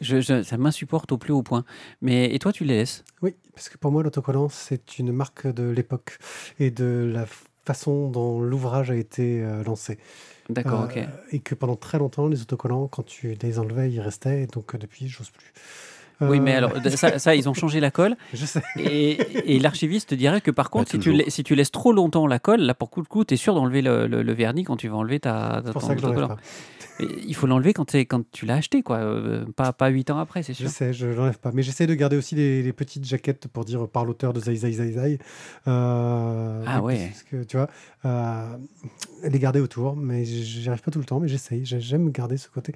Je, je- ça m'insupporte au plus haut point. Mais et toi, tu les laisses? Oui, parce que pour moi l'autocollant c'est une marque de l'époque et de la façon dont l'ouvrage a été euh, lancé. D'accord, Euh, ok. Et que pendant très longtemps, les autocollants, quand tu les enlevais, ils restaient. Et donc depuis, j'ose plus. Oui, Euh, mais alors, de- ça, ça, ils ont changé la colle. <laughs> Je sais. Et, et l'archiviste dirait que par contre, si, tu si tu laisses trop longtemps la colle, là, pour coup de coup, tu es sûr d'enlever le, le- le vernis quand tu vas enlever ta, C'est pour ton ça que je pas. Il faut l'enlever quand, tu l'as acheté, quoi. euh, pas, pas 8 ans après, c'est Je sûr. sais, je l'enlève pas. Mais j'essaie de garder aussi les, les petites jaquettes pour dire par l'auteur de Zai Zai Zai Zai. Euh, Ah ouais. Parce que, tu vois, euh, les garder autour. Mais j'y arrive pas tout le temps, mais j'essaye. J'ai- J'aime garder ce côté.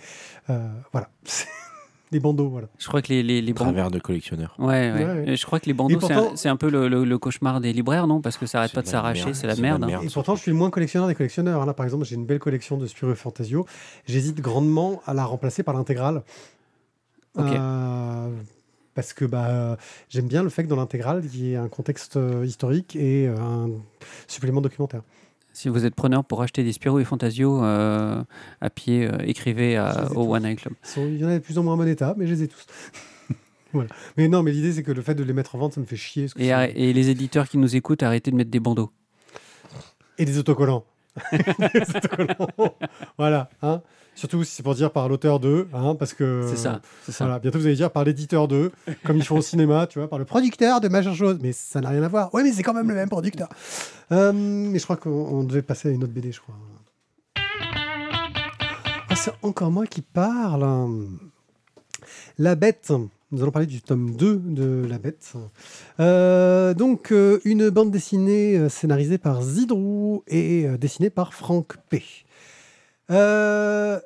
Euh, voilà. <laughs> les bandeaux, voilà. Je crois que les, les, les bandeaux. Travers de collectionneur. Ouais, ouais. Ouais, ouais. Et Je crois que les bandeaux, c'est pourtant- un, c'est un peu le, le- le cauchemar des libraires, non? Parce que ça arrête pas de s'arracher, merde. c'est la la merde. hein. merde. Et pourtant, je suis le moins collectionneur des collectionneurs. hein. Là, par exemple, j'ai une belle collection de Spirou et Fantasio. J'hésite grandement à la remplacer par l'intégrale. Ok. Euh, parce que bah, j'aime bien le fait que dans l'intégrale, il y ait un contexte euh, historique et euh, un supplément documentaire. Si vous êtes preneur pour acheter des Spirou et Fantasio euh, à pied, euh, écrivez à- au. One Eye Club. Il y en a de plus ou moins en bon état, mais je les ai tous. <laughs> Mais non, mais l'idée, c'est que le fait de les mettre en vente, ça me fait chier. parce que Et, c'est- arrê- et les éditeurs qui nous écoutent, arrêtez de mettre des bandeaux. Et des autocollants. <laughs> Des autocollants. voilà. Hein Surtout si c'est pour dire par l'auteur d'eux, hein, parce que. C'est ça, c'est ça. Voilà, bientôt vous allez dire par l'éditeur d'eux, comme ils font au cinéma, tu vois, par le producteur de machin chose. Mais ça n'a rien à voir. Ouais, mais c'est quand même le même producteur. Euh, mais je crois qu'on on devait passer à une autre BD, je crois. Ah, c'est encore moi qui parle. La Bête. Nous allons parler du tome 2 de La Bête. Euh, donc, euh, une bande dessinée scénarisée par Zidrou et euh, dessinée par Franck P. Euh,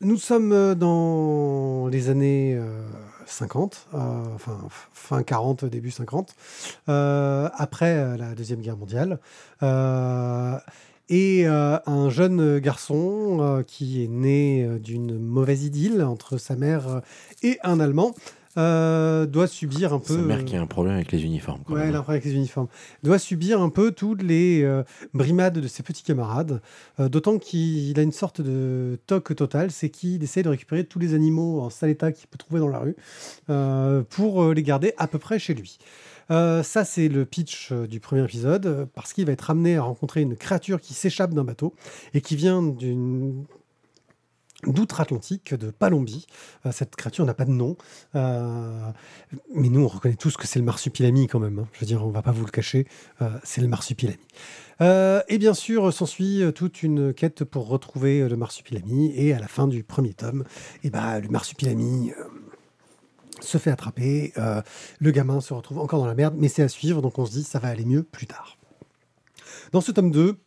nous sommes euh, dans les années euh, 50, euh, enfin fin 40, début 50, euh, après la Deuxième Guerre mondiale. Et un jeune garçon qui est né d'une mauvaise idylle entre sa mère et un Allemand euh, doit subir un peu... Sa mère euh, qui a un problème avec les uniformes. quand Ouais, même. elle a un problème avec les uniformes. Doit subir un peu toutes les euh, brimades de ses petits camarades. euh, D'autant qu'il a une sorte de toc total, c'est qu'il essaie de récupérer tous les animaux en sale état qu'il peut trouver dans la rue pour les garder à peu près chez lui. Euh, ça, c'est le pitch euh, du premier épisode, euh, parce qu'il va être amené à rencontrer une créature qui s'échappe d'un bateau et qui vient d'une d'outre-Atlantique, de Palombie. Euh, cette créature n'a pas de nom. Euh, mais nous, on reconnaît tous que c'est le marsupilami quand même. hein. Je veux dire, on va pas vous le cacher, euh, c'est le marsupilami. Euh, et bien sûr, s'ensuit toute une quête pour retrouver le marsupilami. Et à la fin du premier tome, ben, le marsupilami se fait attraper. le gamin se retrouve encore dans la merde, mais c'est à suivre. Donc on se dit, ça va aller mieux plus tard. Dans ce tome 2,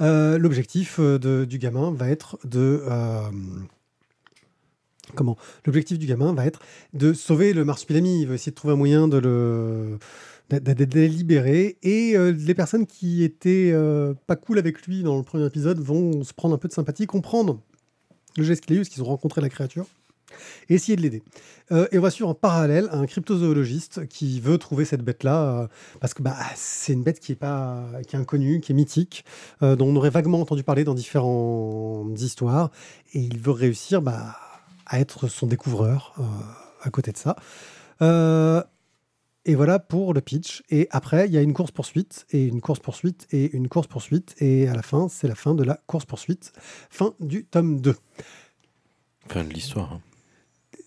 euh, l'objectif euh, du gamin va être de... euh, comment? L'objectif du gamin va être de sauver le marsupilami. Il va essayer de trouver un moyen de le le libérer. Et les personnes qui étaient pas cool avec lui dans le premier épisode vont se prendre un peu de sympathie, comprendre le geste qu'il a eu, parce qu'ils ont rencontré la créature, et essayer de l'aider. Euh, et on va suivre en parallèle un cryptozoologiste qui veut trouver cette bête-là, euh, parce que bah, c'est une bête qui est, pas, qui est inconnue, qui est mythique, euh, dont on aurait vaguement entendu parler dans différentes histoires, et il veut réussir bah, à être son découvreur à côté de ça. Et voilà pour le pitch. Et après, il y a une course-poursuite, et une course-poursuite, et une course-poursuite. Et à la fin, c'est la fin de la course-poursuite. Fin du tome 2. Fin de l'histoire. hein.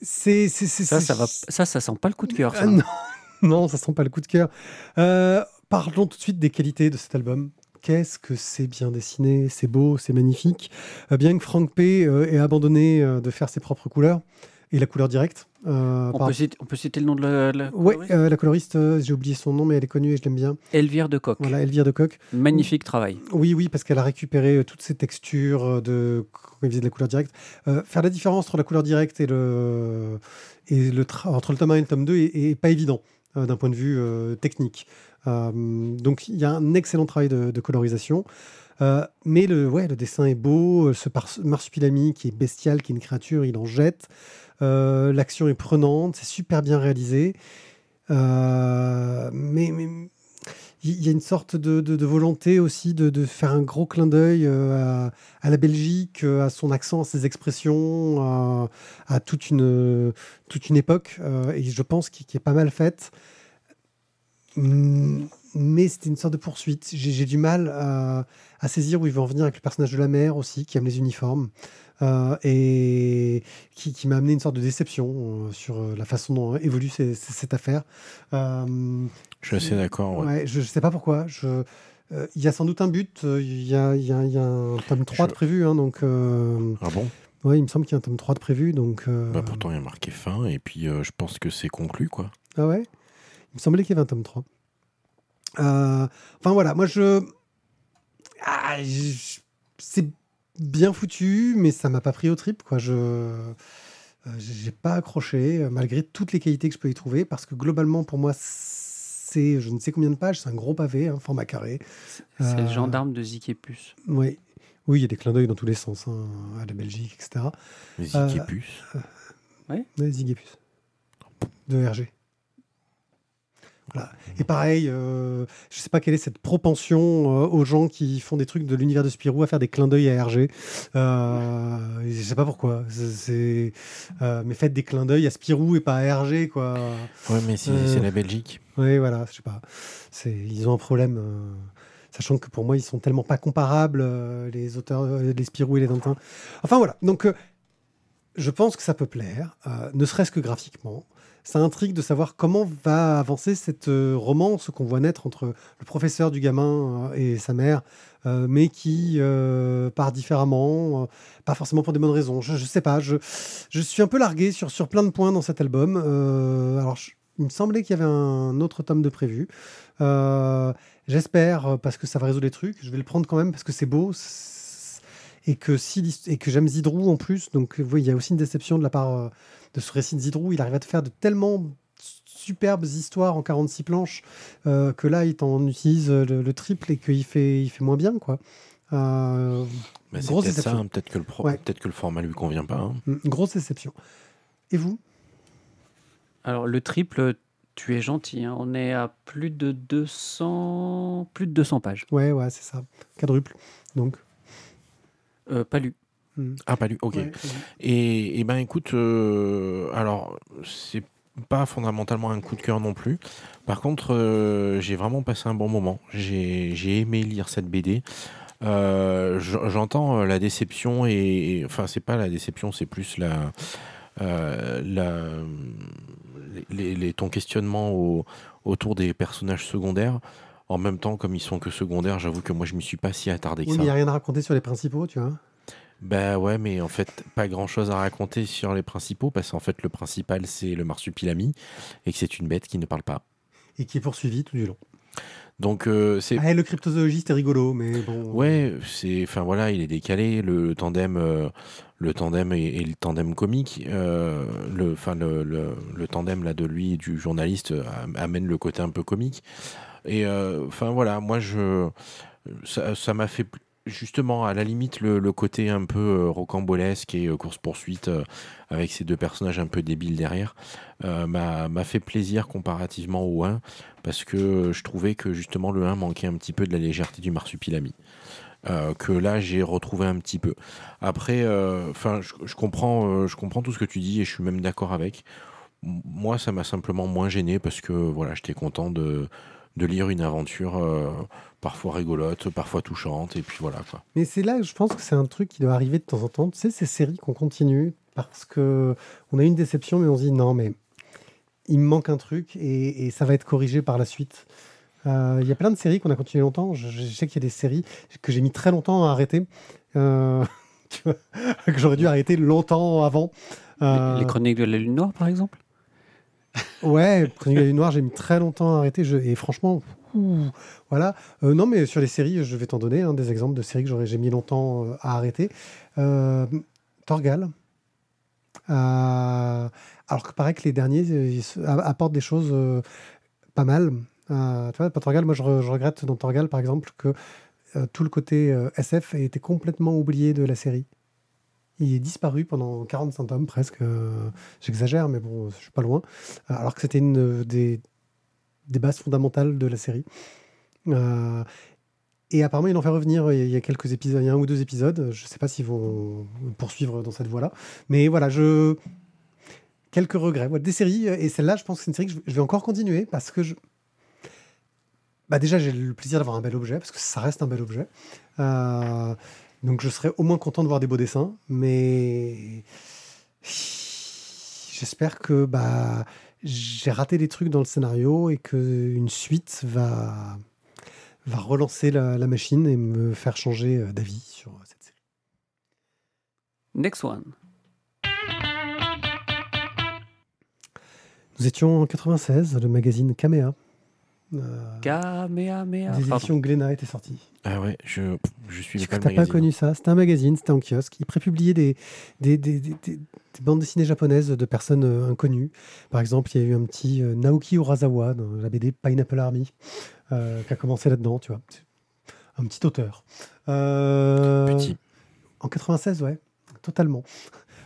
C'est, c'est, c'est- Ça, ça, va, ça, ça sent pas le coup de cœur. ça. Ah non, <laughs> non, ça sent pas le coup de cœur. Euh, parlons tout de suite des qualités de cet album. Qu'est-ce que c'est bien dessiné, c'est beau, c'est magnifique. Euh, bien que Frank P euh, ait abandonné de faire ses propres couleurs et la couleur directe. euh, On, par- peut citer, on peut citer le nom de la, la Ouais, coloriste euh, la coloriste, euh, j'ai oublié son nom, mais elle est connue et je l'aime bien. Elvire de Coq. Voilà, Elvire de Coq. Magnifique travail. Oui, oui, parce qu'elle a récupéré euh, toutes ces textures euh, de de la couleur directe. Euh, faire la différence entre la couleur directe et le et le tra- entre le tome 1 et le tome 2 est, est pas évident euh, d'un point de vue euh, technique. Euh, donc il y a un excellent travail de, de colorisation. Euh, mais le, ouais, le dessin est beau, euh, ce marsupilami qui est bestial, qui est une créature, il en jette. Euh, L'action est prenante, c'est super bien réalisé. Euh, mais, il y a une sorte de, volonté aussi de, faire un gros clin d'œil euh, à, la Belgique, à son accent, à ses expressions, à, toute, une, époque, et je pense qu'il qui est pas mal faite. Hum, Mais c'était une sorte de poursuite. J'ai du mal à, à saisir où il veut en venir avec le personnage de la mère aussi, qui aime les uniformes, et qui, qui m'a amené une sorte de déception euh, sur euh, la façon dont évolue ces- ces- cette affaire. Euh, Je suis assez d'accord. ouais. Ouais, je ne sais pas pourquoi. Je, euh, il y a sans doute un but. euh, Il y, a, il y a- il y a un tome 3 de prévu. hein, donc, euh, Ah bon? ouais, il me semble qu'il y a un tome 3 de prévu. Donc, euh, bah Pourtant, il y a marqué fin, et puis euh, je pense que c'est conclu, quoi. Ah ouais? Il me semblait qu'il y avait un tome 3. Euh, enfin voilà, moi je. Ah, je- c'est bien foutu, mais ça m'a pas pris au trip. Quoi. Je. euh, J'ai pas accroché, euh, malgré toutes les qualités que je peux y trouver, parce que globalement, pour moi, c'est je ne sais combien de pages, c'est un gros pavé, un format carré. C'est le Euh, gendarme de Ziképus. Oui, oui, il y a des clins d'œil dans tous les sens, hein, à la Belgique, etc. Les Euh. Ouais, Zigépus. De RG. Voilà. Et pareil, euh, je sais pas quelle est cette propension euh, aux gens qui font des trucs de l'univers de Spirou à faire des clins d'œil à Hergé. Euh, je sais pas pourquoi. C'est, euh, mais faites des clins d'œil à Spirou et pas à Hergé, quoi. Ouais, mais c'est Euh. c'est la Belgique. Oui, voilà, je sais pas. C'est, ils ont un problème. euh, sachant que pour moi, ils sont tellement pas comparables, euh, les auteurs, euh, les Spirou et les Tintin. Enfin voilà. Donc, euh, je pense que ça peut plaire, euh, ne serait-ce que graphiquement. Ça intrigue de savoir comment va avancer cette euh, romance qu'on voit naître entre le professeur du gamin euh, et sa mère, euh, mais qui part différemment, pas forcément pour des bonnes raisons. Je, je sais pas. Je, suis un peu largué sur, sur plein de points dans cet album. Alors, il me semblait qu'il y avait un autre tome de prévu. J'espère, parce que ça va résoudre les trucs. Je vais le prendre quand même parce que c'est beau. Et que, si, que j'aime Zidrou en plus. Donc, voyez, il y a aussi une déception de la part de ce récit de Zidrou. Il arrive à te faire de tellement superbes histoires en 46 planches euh, que là, il t'en utilise euh, le, le triple et qu'il fait, il fait moins bien. quoi. Euh, Bah, c'est Grosse peut-être ça, hein, peut-être que, le pro- Ouais. peut-être que le format lui convient pas. hein. une grosse déception. Et vous? Alors, le triple, tu es gentil. hein, On est à plus de 200, plus de 200 pages. Ouais, ouais, c'est ça. Quadruple. Donc. Euh, pas lu. Hmm. Ah, pas lui, ok. Ouais. Et, et ben écoute, euh, alors c'est pas fondamentalement un coup de cœur non plus. Par contre, euh, j'ai vraiment passé un bon moment. J'ai aimé lire cette BD. Euh, J'entends euh, la déception et, et- enfin c'est pas la déception, c'est plus la, euh, la les, les- ton questionnement au- autour des personnages secondaires. En même temps, comme ils sont que secondaires, j'avoue que moi je m'y suis pas si attardé que Oui, ça. mais il n'y a rien à raconter sur les principaux, tu vois. Bah ouais, mais en fait, pas grand chose à raconter sur les principaux, parce qu'en fait, le principal, c'est le marsupilami, et que c'est une bête qui ne parle pas. Et qui est poursuivi tout du long. Donc, euh, c'est. Ah, le cryptozoologiste est rigolo, mais bon. Ouais, c'est. Enfin voilà, il est décalé, le tandem. euh, le tandem et, et le tandem comique, euh, le, enfin le, le, le tandem là de lui et du journaliste euh, am- amène le côté un peu comique. Et euh, enfin voilà, moi je, ça ça m'a fait justement à la limite le, côté un peu euh, rocambolesque et course poursuite avec ces deux personnages un peu débiles derrière euh, m'a fait plaisir comparativement au 1 parce que je trouvais que justement le 1 manquait un petit peu de la légèreté du marsupilami. Euh, que là j'ai retrouvé un petit peu. Après, euh, enfin, je, je comprends, euh, je comprends tout ce que tu dis et je suis même d'accord avec. Moi, ça m'a simplement moins gêné parce que voilà, j'étais content de, de lire une aventure euh, parfois rigolote, parfois touchante et puis voilà quoi. Mais c'est là, je pense que c'est un truc qui doit arriver de temps en temps. Tu sais, ces séries qu'on continue parce que on a une déception, mais on se dit non, mais il me manque un truc et, et ça va être corrigé par la suite. Euh, Il y a plein de séries qu'on a continué longtemps. Je, je sais qu'il y a des séries que j'ai mis très longtemps à arrêter, euh, <laughs> que j'aurais dû arrêter longtemps avant. Euh, Les, les chroniques de la Lune Noire, par exemple? Ouais, Chronique de j'ai mis très longtemps à arrêter. et franchement, ouh, voilà. Euh, non, mais sur les séries, je vais t'en donner hein, des exemples de séries que j'ai mis longtemps euh, à arrêter. Euh, Torgal. Alors que paraît que les derniers apportent des choses pas mal. Tu vois, Torgal, moi je, re- je regrette dans Torgal par exemple que tout le côté SF a été complètement oublié de la série. Il est disparu pendant 45 tomes presque. euh, J'exagère, mais bon, je suis pas loin. Euh, Alors que c'était une des, bases fondamentales de la série. Euh, et apparemment, ils l'ont fait revenir il y a- il quelques épisodes, il y a un ou deux épisodes. Je ne sais pas s'ils vont poursuivre dans cette voie-là. Mais voilà, je. Quelques regrets. Des séries, et celle-là, je pense que c'est une série que je- vais encore continuer parce que je. Bah déjà, j'ai le plaisir d'avoir un bel objet parce que ça reste un bel objet. Donc, je serais au moins content de voir des beaux dessins, mais j'espère que bah, j'ai raté des trucs dans le scénario et qu'une suite va, va relancer la, la machine et me faire changer euh, d'avis sur cette série. Next one. Nous étions en 96, le magazine Kamea. Euh, Kamehameha. des éditions Glénat était sorti. Ah ouais, je je suis pas le n'as pas magazine. connu ça? C'était un magazine, c'était en kiosque. Il prépubliait des, des, des, des- des- des bandes dessinées japonaises de personnes euh, inconnues. Par exemple, il y a eu un petit euh, Naoki Urasawa dans la BD Pineapple Army euh, qui a commencé là-dedans, tu vois. Un petit auteur. Euh, Petit. En 96, ouais, totalement.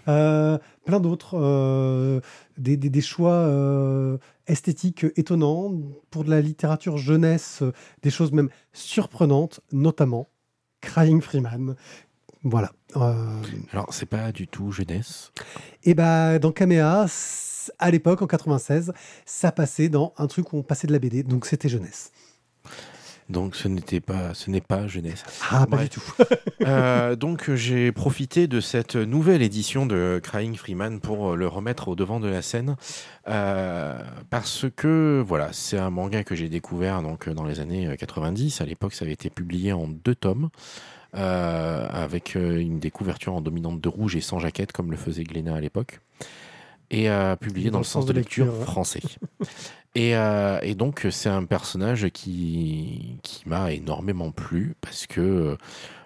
Euh, plein d'autres. euh, des, des- des choix euh, esthétiques étonnants. Pour de la littérature jeunesse, des choses même surprenantes, notamment Crying Freeman. Voilà. Alors, c'est pas du tout jeunesse. et bah, dans Kamea, à l'époque, en 96, ça passait dans un truc où on passait de la BD, donc c'était jeunesse. Donc, ce n'était pas, ce n'est pas jeunesse. Ah, pas Ouais. du tout. <laughs> Euh, donc j'ai profité de cette nouvelle édition de Crying Freeman pour euh, le remettre au devant de la scène euh, parce que voilà c'est un manga que j'ai découvert donc dans les années euh, 90 à l'époque ça avait été publié en deux tomes euh, avec une des couvertures en dominante de rouge et sans jaquette comme le faisait Glénat à l'époque et euh, publié dans, le sens de lecture, ouais. français. <laughs> Et, euh, et donc c'est un personnage qui, qui m'a énormément plu parce que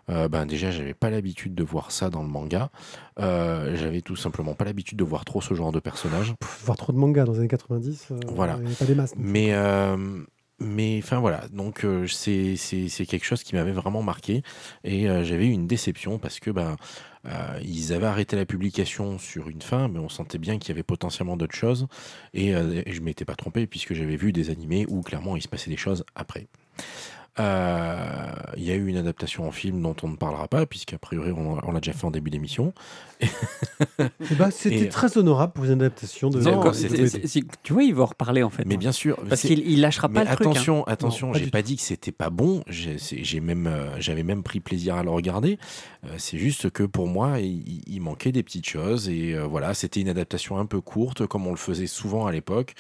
euh, ben déjà j'avais pas l'habitude de voir ça dans le manga. Euh, j'avais tout simplement pas l'habitude de voir trop ce genre de personnage. Voir trop de mangas dans les années 90, euh, Voilà. il avait pas des masses. Mais euh, mais enfin voilà, donc euh, c'est quelque chose qui m'avait vraiment marqué et euh, j'avais eu une déception parce que ben euh, ils avaient arrêté la publication sur une fin, mais on sentait bien qu'il y avait potentiellement d'autres choses et, euh, et je m'étais pas trompé puisque j'avais vu des animés où clairement il se passait des choses après. Euh, Il y a eu une adaptation en film dont on ne parlera pas, puisqu'a priori on, on l'a déjà fait en début d'émission. <laughs> Eh ben, c'était Et- très honorable pour une adaptation de. Non, c'était- de- c'est- c'est- tu vois, il va en reparler en fait. Mais hein. bien sûr, Parce qu'il il lâchera Mais pas le truc. hein. attention, attention, pas j'ai pas dit que c'était pas bon. J'ai même, euh, j'avais même pris plaisir à le regarder. Euh, c'est juste que pour moi, il, il manquait des petites choses et euh, voilà, c'était une adaptation un peu courte, comme on le faisait souvent à l'époque,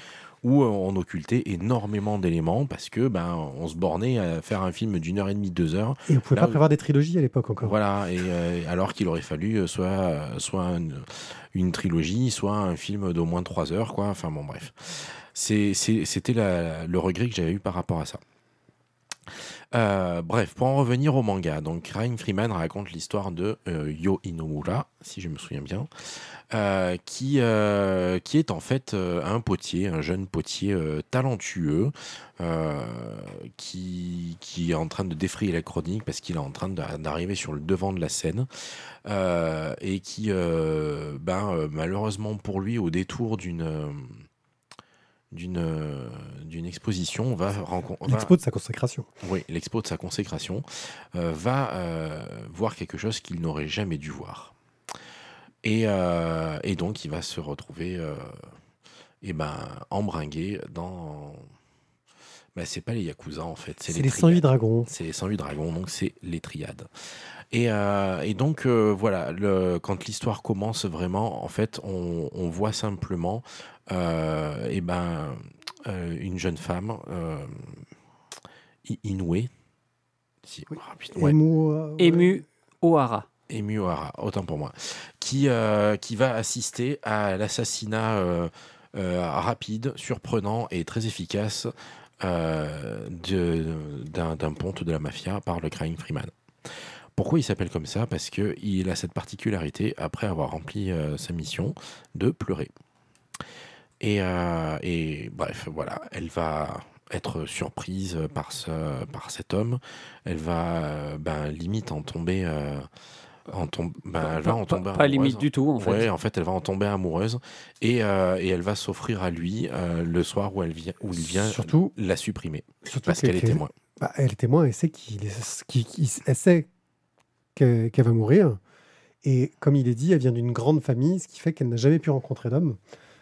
où euh, on occultait énormément d'éléments parce que ben on se bornait à faire un film d'une heure et demie, deux heures. Et on pouvait Là pas prévoir des trilogies à l'époque encore. Voilà, et euh, alors qu'il aurait fallu euh, soit, soit une, une trilogie, soit un film d'au moins trois heures, quoi. Enfin bon, bref. C'était le regret que j'avais eu par rapport à ça. Euh, bref, pour en revenir au manga, donc Crying Freeman raconte l'histoire de euh, Yo Inomura, si je me souviens bien, euh, qui, euh, qui est en fait euh, un potier, un jeune potier talentueux, qui, qui est en train de défrayer la chronique parce qu'il est en train d'a- d'arriver sur le devant de la scène et qui, ben, malheureusement pour lui, au détour d'une d'une d'une exposition, va rencontrer L'expo de sa consécration. oui, l'expo de sa consécration, euh, va euh, voir quelque chose qu'il n'aurait jamais dû voir. Et, euh, et donc, il va se retrouver euh, eh ben, embringué dans. Ben, c'est pas les Yakuza en fait, c'est C'est les, les 108 triades. dragons. C'est les 108 dragons, donc c'est les triades. Et, euh, et donc, euh, voilà, le, quand l'histoire commence vraiment, en fait, on, on voit simplement euh, eh ben, euh, une jeune femme, euh, Inoue. Si, Oui. putain, ouais, Emu, ouais. Ému O'Hara. Emu Ohara, autant pour moi, qui, euh, qui va assister à l'assassinat euh, euh, rapide, surprenant et très efficace d'un ponte de la mafia par le Crying Freeman. Pourquoi il s'appelle comme ça? Parce qu'il a cette particularité, après avoir rempli sa mission, de pleurer. Et, et bref, voilà, elle va être surprise par, ce, par cet homme. Elle va ben, limite en tomber. En tom- ben, elle va en pas, tomber pas limite amoureuse. du tout en fait. Ouais, en fait, elle va en tomber amoureuse et, euh, et elle va s'offrir à lui euh, le soir où, elle vient, où il vient Surtout, la supprimer surtout parce qu'elle est témoin. Bah, elle est témoin, elle sait qu'il elle sait que- qu'elle va mourir. Et comme il est dit, elle vient d'une grande famille, ce qui fait qu'elle n'a jamais pu rencontrer d'homme,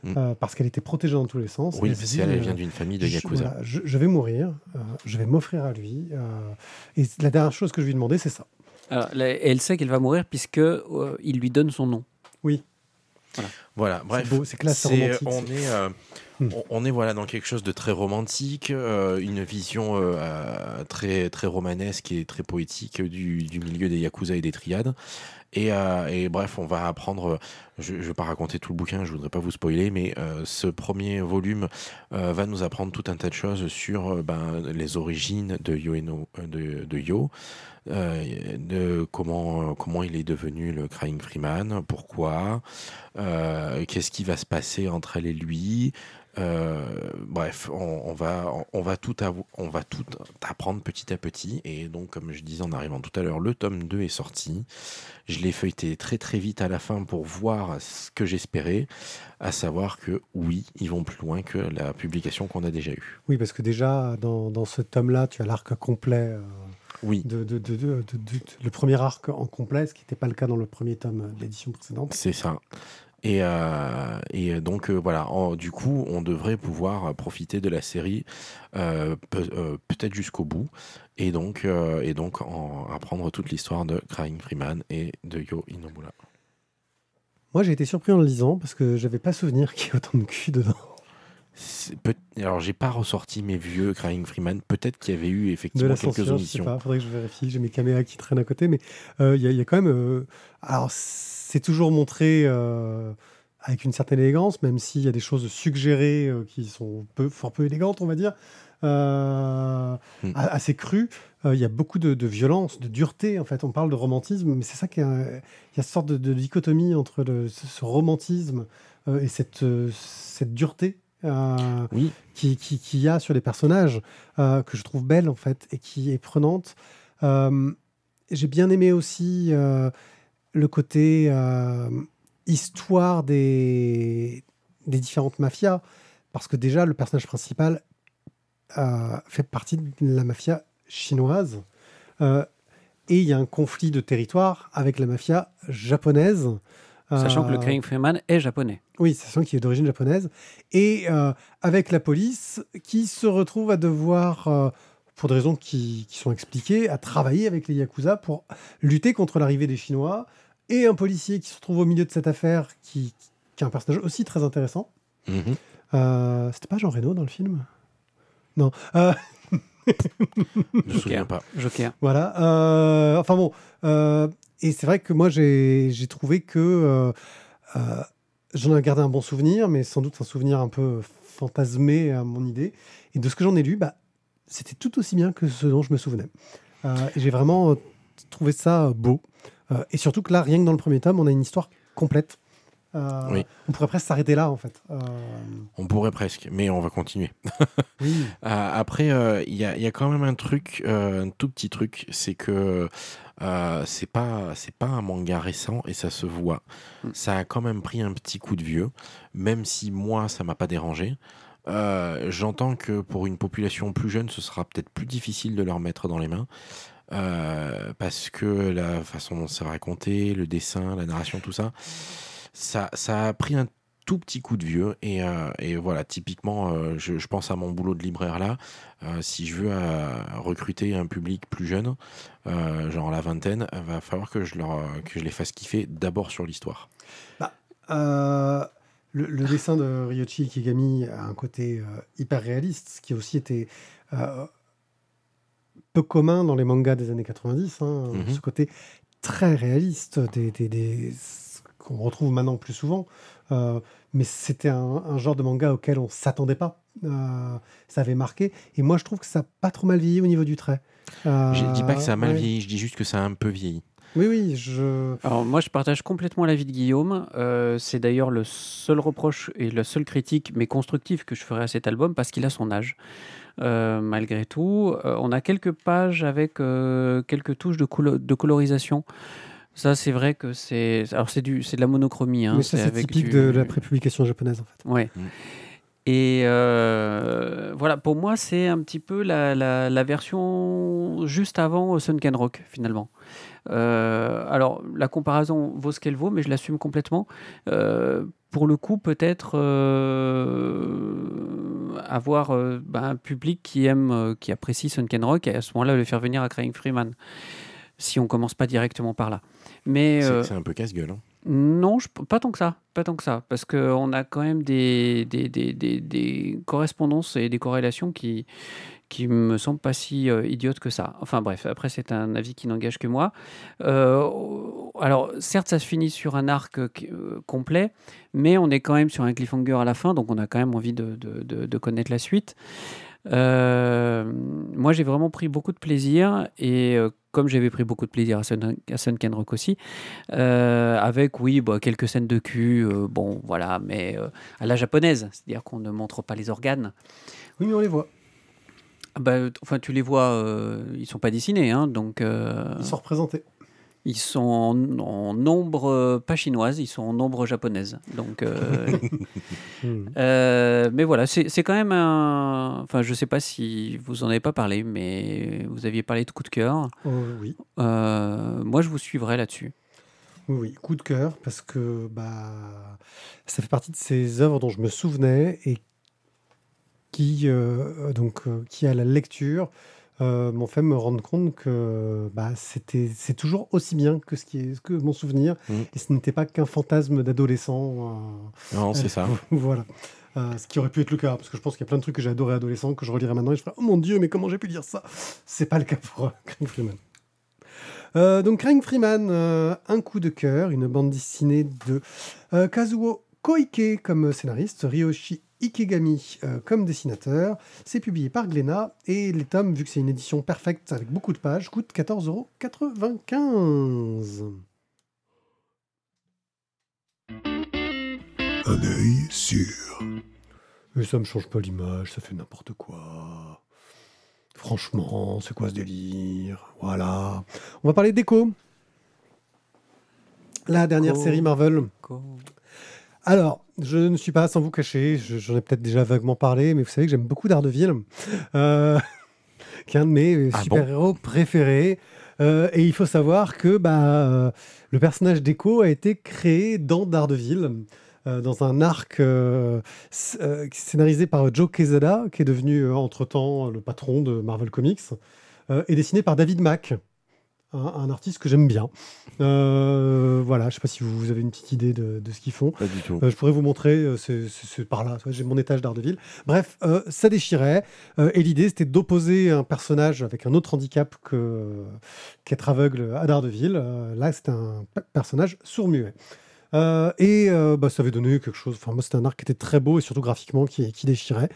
Mm. euh, parce qu'elle était protégée dans tous les sens. Oui, elle parce qu'elle vient d'une famille de je, Yakuza. voilà, je- je vais mourir, euh, je vais m'offrir à lui. euh, et la dernière chose que je lui ai demandé, c'est ça. Alors, elle sait qu'elle va mourir puisque euh, il lui donne son nom. Voilà, bref. beau, c'est classe, c'est on est, euh, Hmm. on, on est voilà dans quelque chose de très romantique, euh, une vision euh, euh, très très romanesque et très poétique du, du milieu des yakuza et des triades. Et, euh, et bref, on va apprendre. Je ne vais pas raconter tout le bouquin, je voudrais pas vous spoiler, mais euh, ce premier volume euh, va nous apprendre tout un tas de choses sur euh, ben, les origines de Yoeno, euh, de, de Yo, euh, de comment comment il est devenu le Crying Freeman, pourquoi, euh, qu'est-ce qui va se passer entre elle et lui, Euh, bref, on, va, on, va tout on va tout apprendre petit à petit. Et donc, comme je disais en arrivant tout à l'heure, le tome 2 est sorti. Je l'ai feuilleté très très vite à la fin pour voir ce que j'espérais, à savoir que oui, ils vont plus loin que la publication qu'on a déjà eue. Oui, parce que déjà, dans, dans ce tome-là, tu as l'arc complet. Oui, de, de- de- le premier arc en complet, ce qui n'était pas le cas dans le premier tome de l'édition précédente. c'est ça. Et, euh, et donc euh, voilà, en- du coup, on devrait pouvoir profiter de la série euh, pe- peut-être jusqu'au bout, et donc, et donc en apprendre toute l'histoire de Crying Freeman et de Yo Inomura. Moi, j'ai été surpris en le lisant parce que j'avais pas souvenir <laughs> qu'il y ait autant de cul dedans. Peut- Alors, j'ai pas ressorti mes vieux Crying Freeman. Peut-être qu'il y avait eu De effectivement la quelques censure, je sais omissions. pas, faudrait que je vérifie. J'ai mes caméras qui traînent à côté, mais euh, il y, a- y quand même. euh, alors, c'est toujours montré euh, avec une certaine élégance, même s'il y a des choses suggérées qui sont peu, fort peu élégantes, on va dire, euh, Hmm. assez crues. Euh, Il y a beaucoup de, de violence, de dureté. En fait, on parle de romantisme, mais c'est ça qui est. un- Il y a cette sorte de, de dichotomie entre le- ce, ce romantisme euh, et cette, cette dureté. Euh, Oui, qui, qui, qui y a sur les personnages, euh, que je trouve belle en fait, et qui est prenante. Euh, J'ai bien aimé aussi le côté histoire des, des différentes mafias, parce que déjà le personnage principal fait partie de la mafia chinoise, et il y a un conflit de territoire avec la mafia japonaise. Sachant que le Euh, Crying Freeman est japonais. oui, sachant qu'il est d'origine japonaise. Et euh, avec la police qui se retrouve à devoir, euh, pour des raisons qui, qui sont expliquées, à travailler avec les Yakuza pour lutter contre l'arrivée des Chinois. Et un policier qui se retrouve au milieu de cette affaire, qui, qui est un personnage aussi très intéressant. mhm. Euh, C'était pas Jean Reno dans le film? Non. Euh, je me souviens pas. Joker. Voilà. euh, enfin bon. Et c'est vrai que moi, j'ai trouvé que euh, euh, j'en ai gardé un bon souvenir, mais sans doute un souvenir un peu fantasmé à mon idée. Et de ce que j'en ai lu, bah, c'était tout aussi bien que ce dont je me souvenais. Euh, et j'ai vraiment trouvé ça beau. Euh, et surtout que là, rien que dans le premier tome, on a une histoire complète. Euh, Oui. On pourrait presque s'arrêter là, en fait. Euh, On pourrait presque, mais on va continuer. <laughs> oui. Euh, après, il y, a, y a quand même un truc, un tout petit truc, c'est que euh, c'est pas c'est pas un manga récent et ça se voit. Mm. Ça a quand même pris un petit coup de vieux, même si moi ça m'a pas dérangé. Euh, J'entends que pour une population plus jeune, ce sera peut-être plus difficile de leur mettre dans les mains. euh, parce que la façon dont c'est raconté, le dessin, la narration, tout ça, ça, ça a pris un tout petit coup de vieux. Et, euh, et voilà, typiquement, euh, je, je pense à mon boulot de libraire là. Euh, si je veux recruter un public plus jeune, genre la vingtaine, il va falloir que je, leur, que je les fasse kiffer d'abord sur l'histoire. Euh, le, le dessin de Ryochi Ikigami a un côté hyper réaliste, ce qui a aussi été euh, peu commun dans les mangas des années 90. hein, Mhm. Ce côté très réaliste des, des- des- qu'on retrouve maintenant plus souvent. Euh, mais c'était un, un genre de manga auquel on s'attendait pas. Euh, ça avait marqué. Et moi, je trouve que ça n'a pas trop mal vieilli au niveau du trait. Euh, Je dis pas que ça a mal ouais. vieilli, je dis juste que ça a un peu vieilli. Oui, oui, je. Alors moi je partage complètement l'avis de Guillaume. Euh, c'est d'ailleurs le seul reproche et la seule critique, mais constructive, que je ferai à cet album parce qu'il a son âge. Euh, malgré tout, Euh, on a quelques pages avec euh, quelques touches de, colo- de colorisation. Ça c'est vrai que c'est alors c'est du c'est de la monochromie. Hein, mais ça, c'est typique du- de la prépublication japonaise, en fait. Ouais. Mm. Et euh, voilà, pour moi, c'est un petit peu la, la- la version juste avant Sunken Rock, finalement. Euh, alors, la comparaison vaut ce qu'elle vaut, mais je l'assume complètement. Euh, pour le coup, peut-être euh, avoir euh, ben, un public qui aime, euh, qui apprécie Sunken Rock, et à ce moment-là, le faire venir à Crying Freeman. Si on commence pas directement par là. Mais C'est euh, un peu casse-gueule. hein. non, je- pas tant que ça, pas tant que ça, parce qu'on a quand même des, des, des, des- des correspondances et des corrélations qui qui me semblent pas si euh, idiotes que ça. Enfin bref, après c'est un avis qui n'engage que moi. Euh, alors certes, ça se finit sur un arc euh, complet, mais on est quand même sur un cliffhanger à la fin, donc on a quand même envie de, de- de- de connaître la suite. Euh, moi, j'ai vraiment pris beaucoup de plaisir et euh, comme j'avais pris beaucoup de plaisir à Sun, à Rock aussi, euh, avec, oui, bah, quelques scènes de cul, bon, voilà, mais à la japonaise, c'est-à-dire qu'on ne montre pas les organes. Oui, mais on les voit. Ah Bah, enfin, tu les vois, ils sont pas dessinés, hein, donc Ils sont représentés. Ils sont en, en nombre euh, pas chinoise, ils sont en nombre japonaise. Donc, euh, <laughs> Hmm. euh, mais voilà, c'est quand même un. Enfin, je sais pas si vous en avez pas parlé, mais vous aviez parlé de coup de cœur. Oh, oui. Euh, moi, je vous suivrai là-dessus. Oui, oui, coup de cœur, parce que bah, ça fait partie de ces œuvres dont je me souvenais et qui, euh, donc, qui à la lecture, euh, m'ont fait me rendre compte que bah, c'était, c'est toujours aussi bien que, ce qui est, que mon souvenir, Mhm. et ce n'était pas qu'un fantasme d'adolescent. euh, Non, c'est ça. <laughs> voilà. Euh, ce qui aurait pu être le cas, parce que je pense qu'il y a plein de trucs que j'ai adoré adolescent, que je relirai maintenant et je ferai Oh mon dieu, mais comment j'ai pu dire ça? C'est pas le cas pour euh, Craig Freeman. Euh, donc, Craig Freeman, euh, Un coup de cœur, une bande dessinée de euh, Kazuo Koike comme scénariste, Ryoshi Ikegami euh, comme dessinateur. C'est publié par Glénat et les tomes, vu que c'est une édition parfaite avec beaucoup de pages, coûtent 14,95€. Un œil sûr. Mais ça me change pas l'image, ça fait n'importe quoi. Franchement, c'est quoi ce délire? Voilà. On va parler d'Echo. La dernière série Marvel. Alors, je ne suis pas sans vous cacher, je- j'en ai peut-être déjà vaguement parlé, mais vous savez que j'aime beaucoup Daredevil, euh, <laughs> qui est un de mes Ah bon super-héros préférés. Euh, et il faut savoir que bah, euh, le personnage d'Echo a été créé dans Daredevil, euh, dans un arc euh, euh, scénarisé par Joe Quesada, qui est devenu entre-temps le patron de Marvel Comics, et dessiné par David Mack, un, un artiste que j'aime bien. Euh, voilà, je ne sais pas si vous avez une petite idée de, de ce qu'ils font. Pas du tout. Euh, je pourrais vous montrer, euh, c'est c'est- c'est par là, j'ai mon étage d'Ardeville. Bref, euh, ça déchirait. et l'idée, c'était d'opposer un personnage avec un autre handicap que- qu'être aveugle à Daredevil. Là, c'était un pe- personnage sourd-muet. Euh, et euh, bah, ça avait donné quelque chose. Enfin, moi, c'était un arc qui était très beau et surtout graphiquement qui, qui déchirait,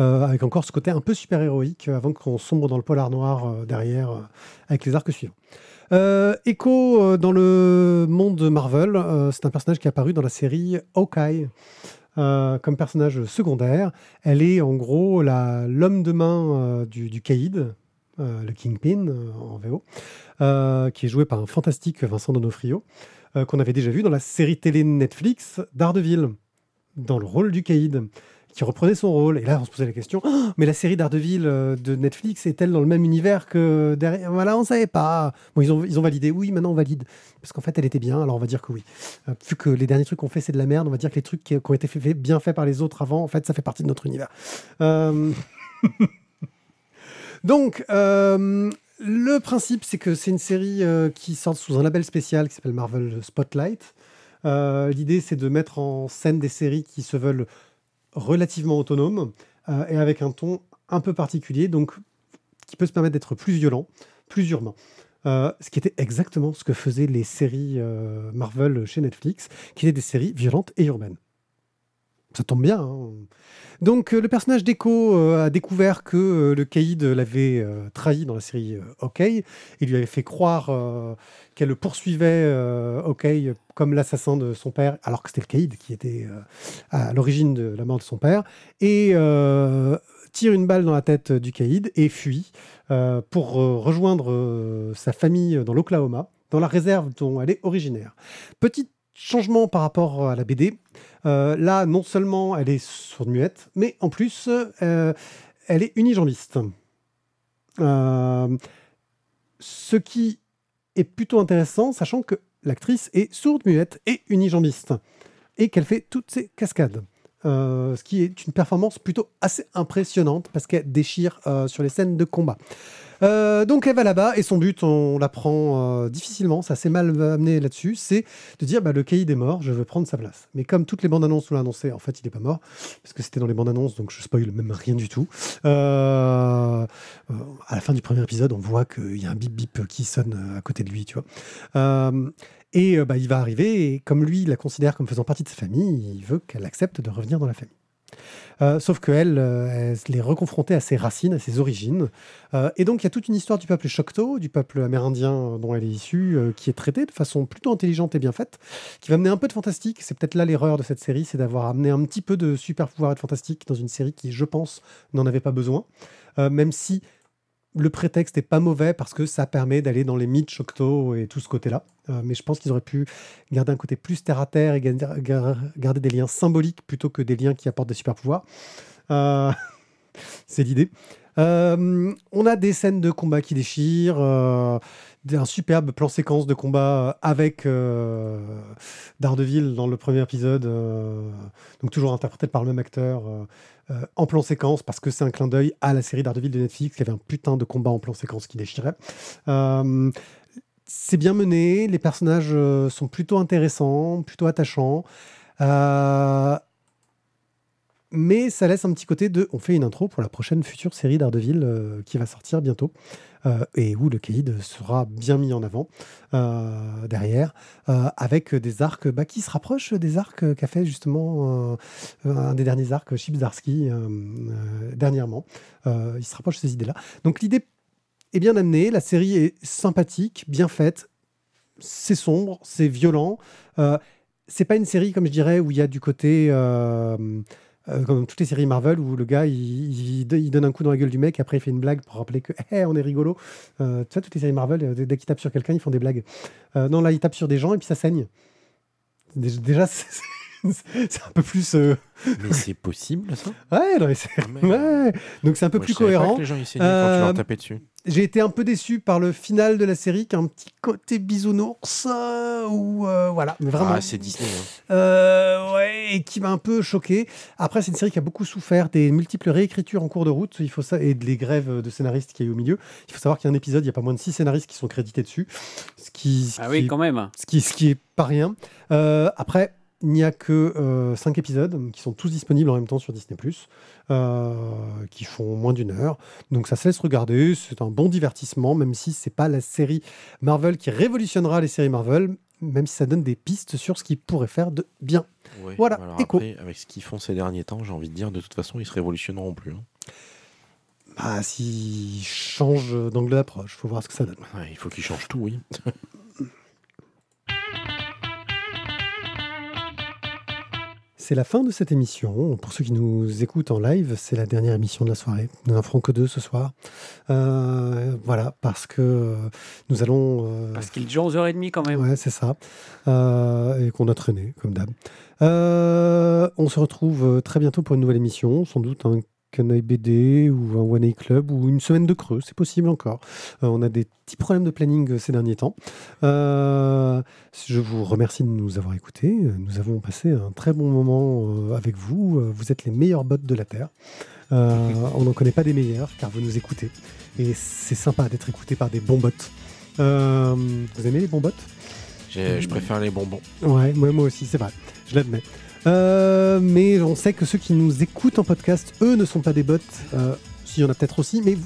euh, avec encore ce côté un peu super-héroïque avant qu'on sombre dans le polar noir derrière, avec les arcs suivants. Echo dans le monde de Marvel, c'est un personnage qui est apparu dans la série Hawkeye comme personnage secondaire. Elle est en gros l'homme de main du, du le Kingpin en VO, qui est joué par un fantastique Vincent Donofrio, euh, qu'on avait déjà vu dans la série télé Netflix Daredevil, dans le rôle du Caïd qui reprenait son rôle. Et là, on se posait la question, Oh, mais la série Daredevil euh, de Netflix est-elle dans le même univers que derrière? Voilà, on savait pas. Bon, ils ont, ils ont validé. Oui, maintenant on valide. Parce qu'en fait, elle était bien, alors on va dire que oui. Euh, vu que les derniers trucs qu'on fait, c'est de la merde, on va dire que les trucs qui, ont été fait- bien faits par les autres avant, en fait, ça fait partie de notre univers. Euh, <laughs> Donc, euh, le principe, c'est que c'est une série euh, qui sort sous un label spécial qui s'appelle Marvel Spotlight. Euh, L'idée, c'est de mettre en scène des séries qui se veulent relativement autonomes euh, et avec un ton un peu particulier, donc qui peut se permettre d'être plus violent, plus urbain. Ce qui était exactement ce que faisaient les séries Marvel chez Netflix, qui étaient des séries violentes et urbaines. Ça tombe bien. hein. Donc euh, le personnage d'Echo euh, a découvert que euh, le caïd l'avait trahi dans la série Hawkeye et lui avait fait croire qu'elle poursuivait euh, Hawkeye comme l'assassin de son père, alors que c'était le caïd qui était à l'origine de la mort de son père, et tire une balle dans la tête du caïd et fuit pour rejoindre sa famille dans l'Oklahoma, dans la réserve dont elle est originaire. Petit changement par rapport à la BD. Euh, là, non seulement elle est sourde-muette, mais en plus, euh, elle est unijambiste. Euh, ce qui est plutôt intéressant, sachant que l'actrice est sourde-muette et unijambiste, et qu'elle fait toutes ses cascades. Ce qui est une performance plutôt assez impressionnante parce qu'elle déchire sur les scènes de combat. Euh, donc elle va là-bas et son but, on l'apprend euh, difficilement, c'est assez mal amené là-dessus, c'est de dire bah, le caïd est mort, je veux prendre sa place. Mais comme toutes les bandes annonces l'ont annoncé, en fait il n'est pas mort, parce que c'était dans les bandes annonces, donc je spoil même rien du tout. Euh, euh, à la fin du premier épisode, on voit qu'il y a un bip bip qui sonne à côté de lui, tu vois. Et bah, il va arriver, et comme lui il la considère comme faisant partie de sa famille, il veut qu'elle accepte de revenir dans la famille. Euh, sauf qu'elle, euh, elle les reconfrontait à ses racines, à ses origines. Euh, et donc, il y a toute une histoire du peuple Choctaw, du peuple amérindien dont elle est issue, euh, qui est traitée de façon plutôt intelligente et bien faite, qui va amener un peu de fantastique. C'est peut-être là l'erreur de cette série, c'est d'avoir amené un petit peu de super pouvoir et de fantastique dans une série qui, je pense, n'en avait pas besoin. Même si le prétexte est pas mauvais parce que ça permet d'aller dans les mythes Choctaw et tout ce côté-là. Euh, mais je pense qu'ils auraient pu garder un côté plus terre à terre et ga- ga- garder des liens symboliques plutôt que des liens qui apportent des super pouvoirs. Euh, <laughs> c'est l'idée. Euh, on a des scènes de combat qui déchirent, euh, un superbe plan séquence de combat euh, avec euh, Daredevil dans le premier épisode, euh, donc toujours interprété par le même acteur, en plan séquence, parce que c'est un clin d'œil à la série Daredevil de Netflix, qui avait un putain de combat en plan séquence qui déchirait. C'est bien mené, les personnages sont plutôt intéressants, plutôt attachants. Mais ça laisse un petit côté de. On fait une intro pour la prochaine future série d'Ardeville euh, qui va sortir bientôt et où le caïd sera bien mis en avant euh, derrière, euh, avec des arcs bah, qui se rapprochent des arcs qu'a fait justement euh, un des derniers arcs, Chipsdarsky, euh, euh, dernièrement. Euh, il se rapproche de ces idées-là. Donc l'idée est bien amenée, la série est sympathique, bien faite, c'est sombre, c'est violent. Euh, c'est pas une série, comme je dirais, où il y a du côté. euh, euh, comme toutes les séries Marvel où le gars il, il- il donne un coup dans la gueule du mec après il fait une blague pour rappeler que <laughs> Hey, on est rigolo. Euh, tu vois toutes les séries Marvel euh, dès dès qu'ils tapent sur quelqu'un ils font des blagues. Euh, non là ils tapent sur des gens et puis ça saigne. Dé- déjà <laughs> c'est c'est un peu plus euh, Mais c'est possible, ça? Ouais, non, mais c'est- Ah, ouais. donc c'est un peu Moi, plus je savais pas cohérent. que les gens y saignaient quand tu Euh, leur tapais dessus. J'ai été un peu déçu par le final de la série qui a un petit côté bisounours euh, ou euh, voilà mais vraiment Ah, c'est Disney. hein. Euh, ouais, et qui m'a un peu choqué. Après, c'est une série qui a beaucoup souffert des multiples réécritures en cours de route. Il faut ça et des grèves de scénaristes qu'il y a eu au milieu. Il faut savoir qu'il y a un épisode, il y a pas moins de six scénaristes qui sont crédités dessus, ce qui, ce Ah qui oui, quand même. ce qui, ce qui est pas rien. Euh, après, il n'y a que euh, cinq épisodes qui sont tous disponibles en même temps sur Disney+, euh, qui font moins d'une heure. Donc ça se laisse regarder, c'est un bon divertissement, même si c'est pas la série Marvel qui révolutionnera les séries Marvel, même si ça donne des pistes sur ce qu'ils pourraient faire de bien. Ouais. Voilà, après, avec ce qu'ils font ces derniers temps, j'ai envie de dire, de toute façon, ils se révolutionneront plus. hein. Bah, s'ils changent d'angle d'approche, faut voir ce que ça donne. Ouais, il faut qu'ils changent tout, oui. <laughs> C'est la fin de cette émission. Pour ceux qui nous écoutent en live, c'est la dernière émission de la soirée. Nous n'en ferons que deux ce soir. Euh, voilà, parce que euh, nous allons. euh, Parce qu'il est déjà 11h30 quand même. Ouais, c'est ça. Euh, et qu'on a traîné, comme d'hab. On se retrouve très bientôt pour une nouvelle émission, sans doute un Canaille BD ou un One A Club ou une semaine de creux, c'est possible encore. Euh, on a des petits problèmes de planning euh, ces derniers temps. Euh, je vous remercie de nous avoir écoutés. Nous avons passé un très bon moment avec vous. Vous êtes les meilleurs bots de la Terre. On n'en connaît pas des meilleurs car vous nous écoutez. Et c'est sympa d'être écouté par des bons bots. Vous aimez les bons bots? Je préfère les bonbons. Ouais, moi, moi aussi, c'est vrai. Je l'admets. Euh, mais on sait que ceux qui nous écoutent en podcast, eux, ne sont pas des bots. Euh, S'il y en a peut-être aussi, mais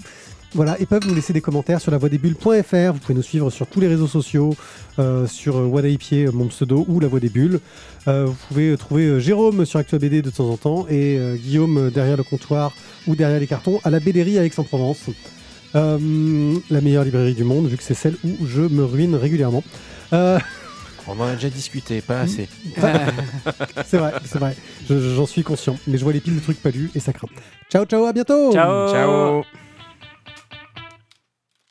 voilà, ils peuvent nous laisser des commentaires sur la voix des bulles.fr. Vous pouvez nous suivre sur tous les réseaux sociaux, euh, sur euh, Wadaïpier, euh, mon pseudo, ou la voix des bulles. Euh, vous pouvez trouver euh, Jérôme sur ActuaBD de temps en temps et euh, Guillaume euh, derrière le comptoir ou derrière les cartons à la BDerie à Aix-en-Provence. Euh, la meilleure librairie du monde, vu que c'est celle où je me ruine régulièrement. <laughs> On en a déjà discuté, pas assez. <laughs> C'est vrai, c'est vrai. Je- J'en suis conscient. Mais je vois les piles de trucs pas lus et ça craint. Ciao, ciao, à bientôt Ciao Ciao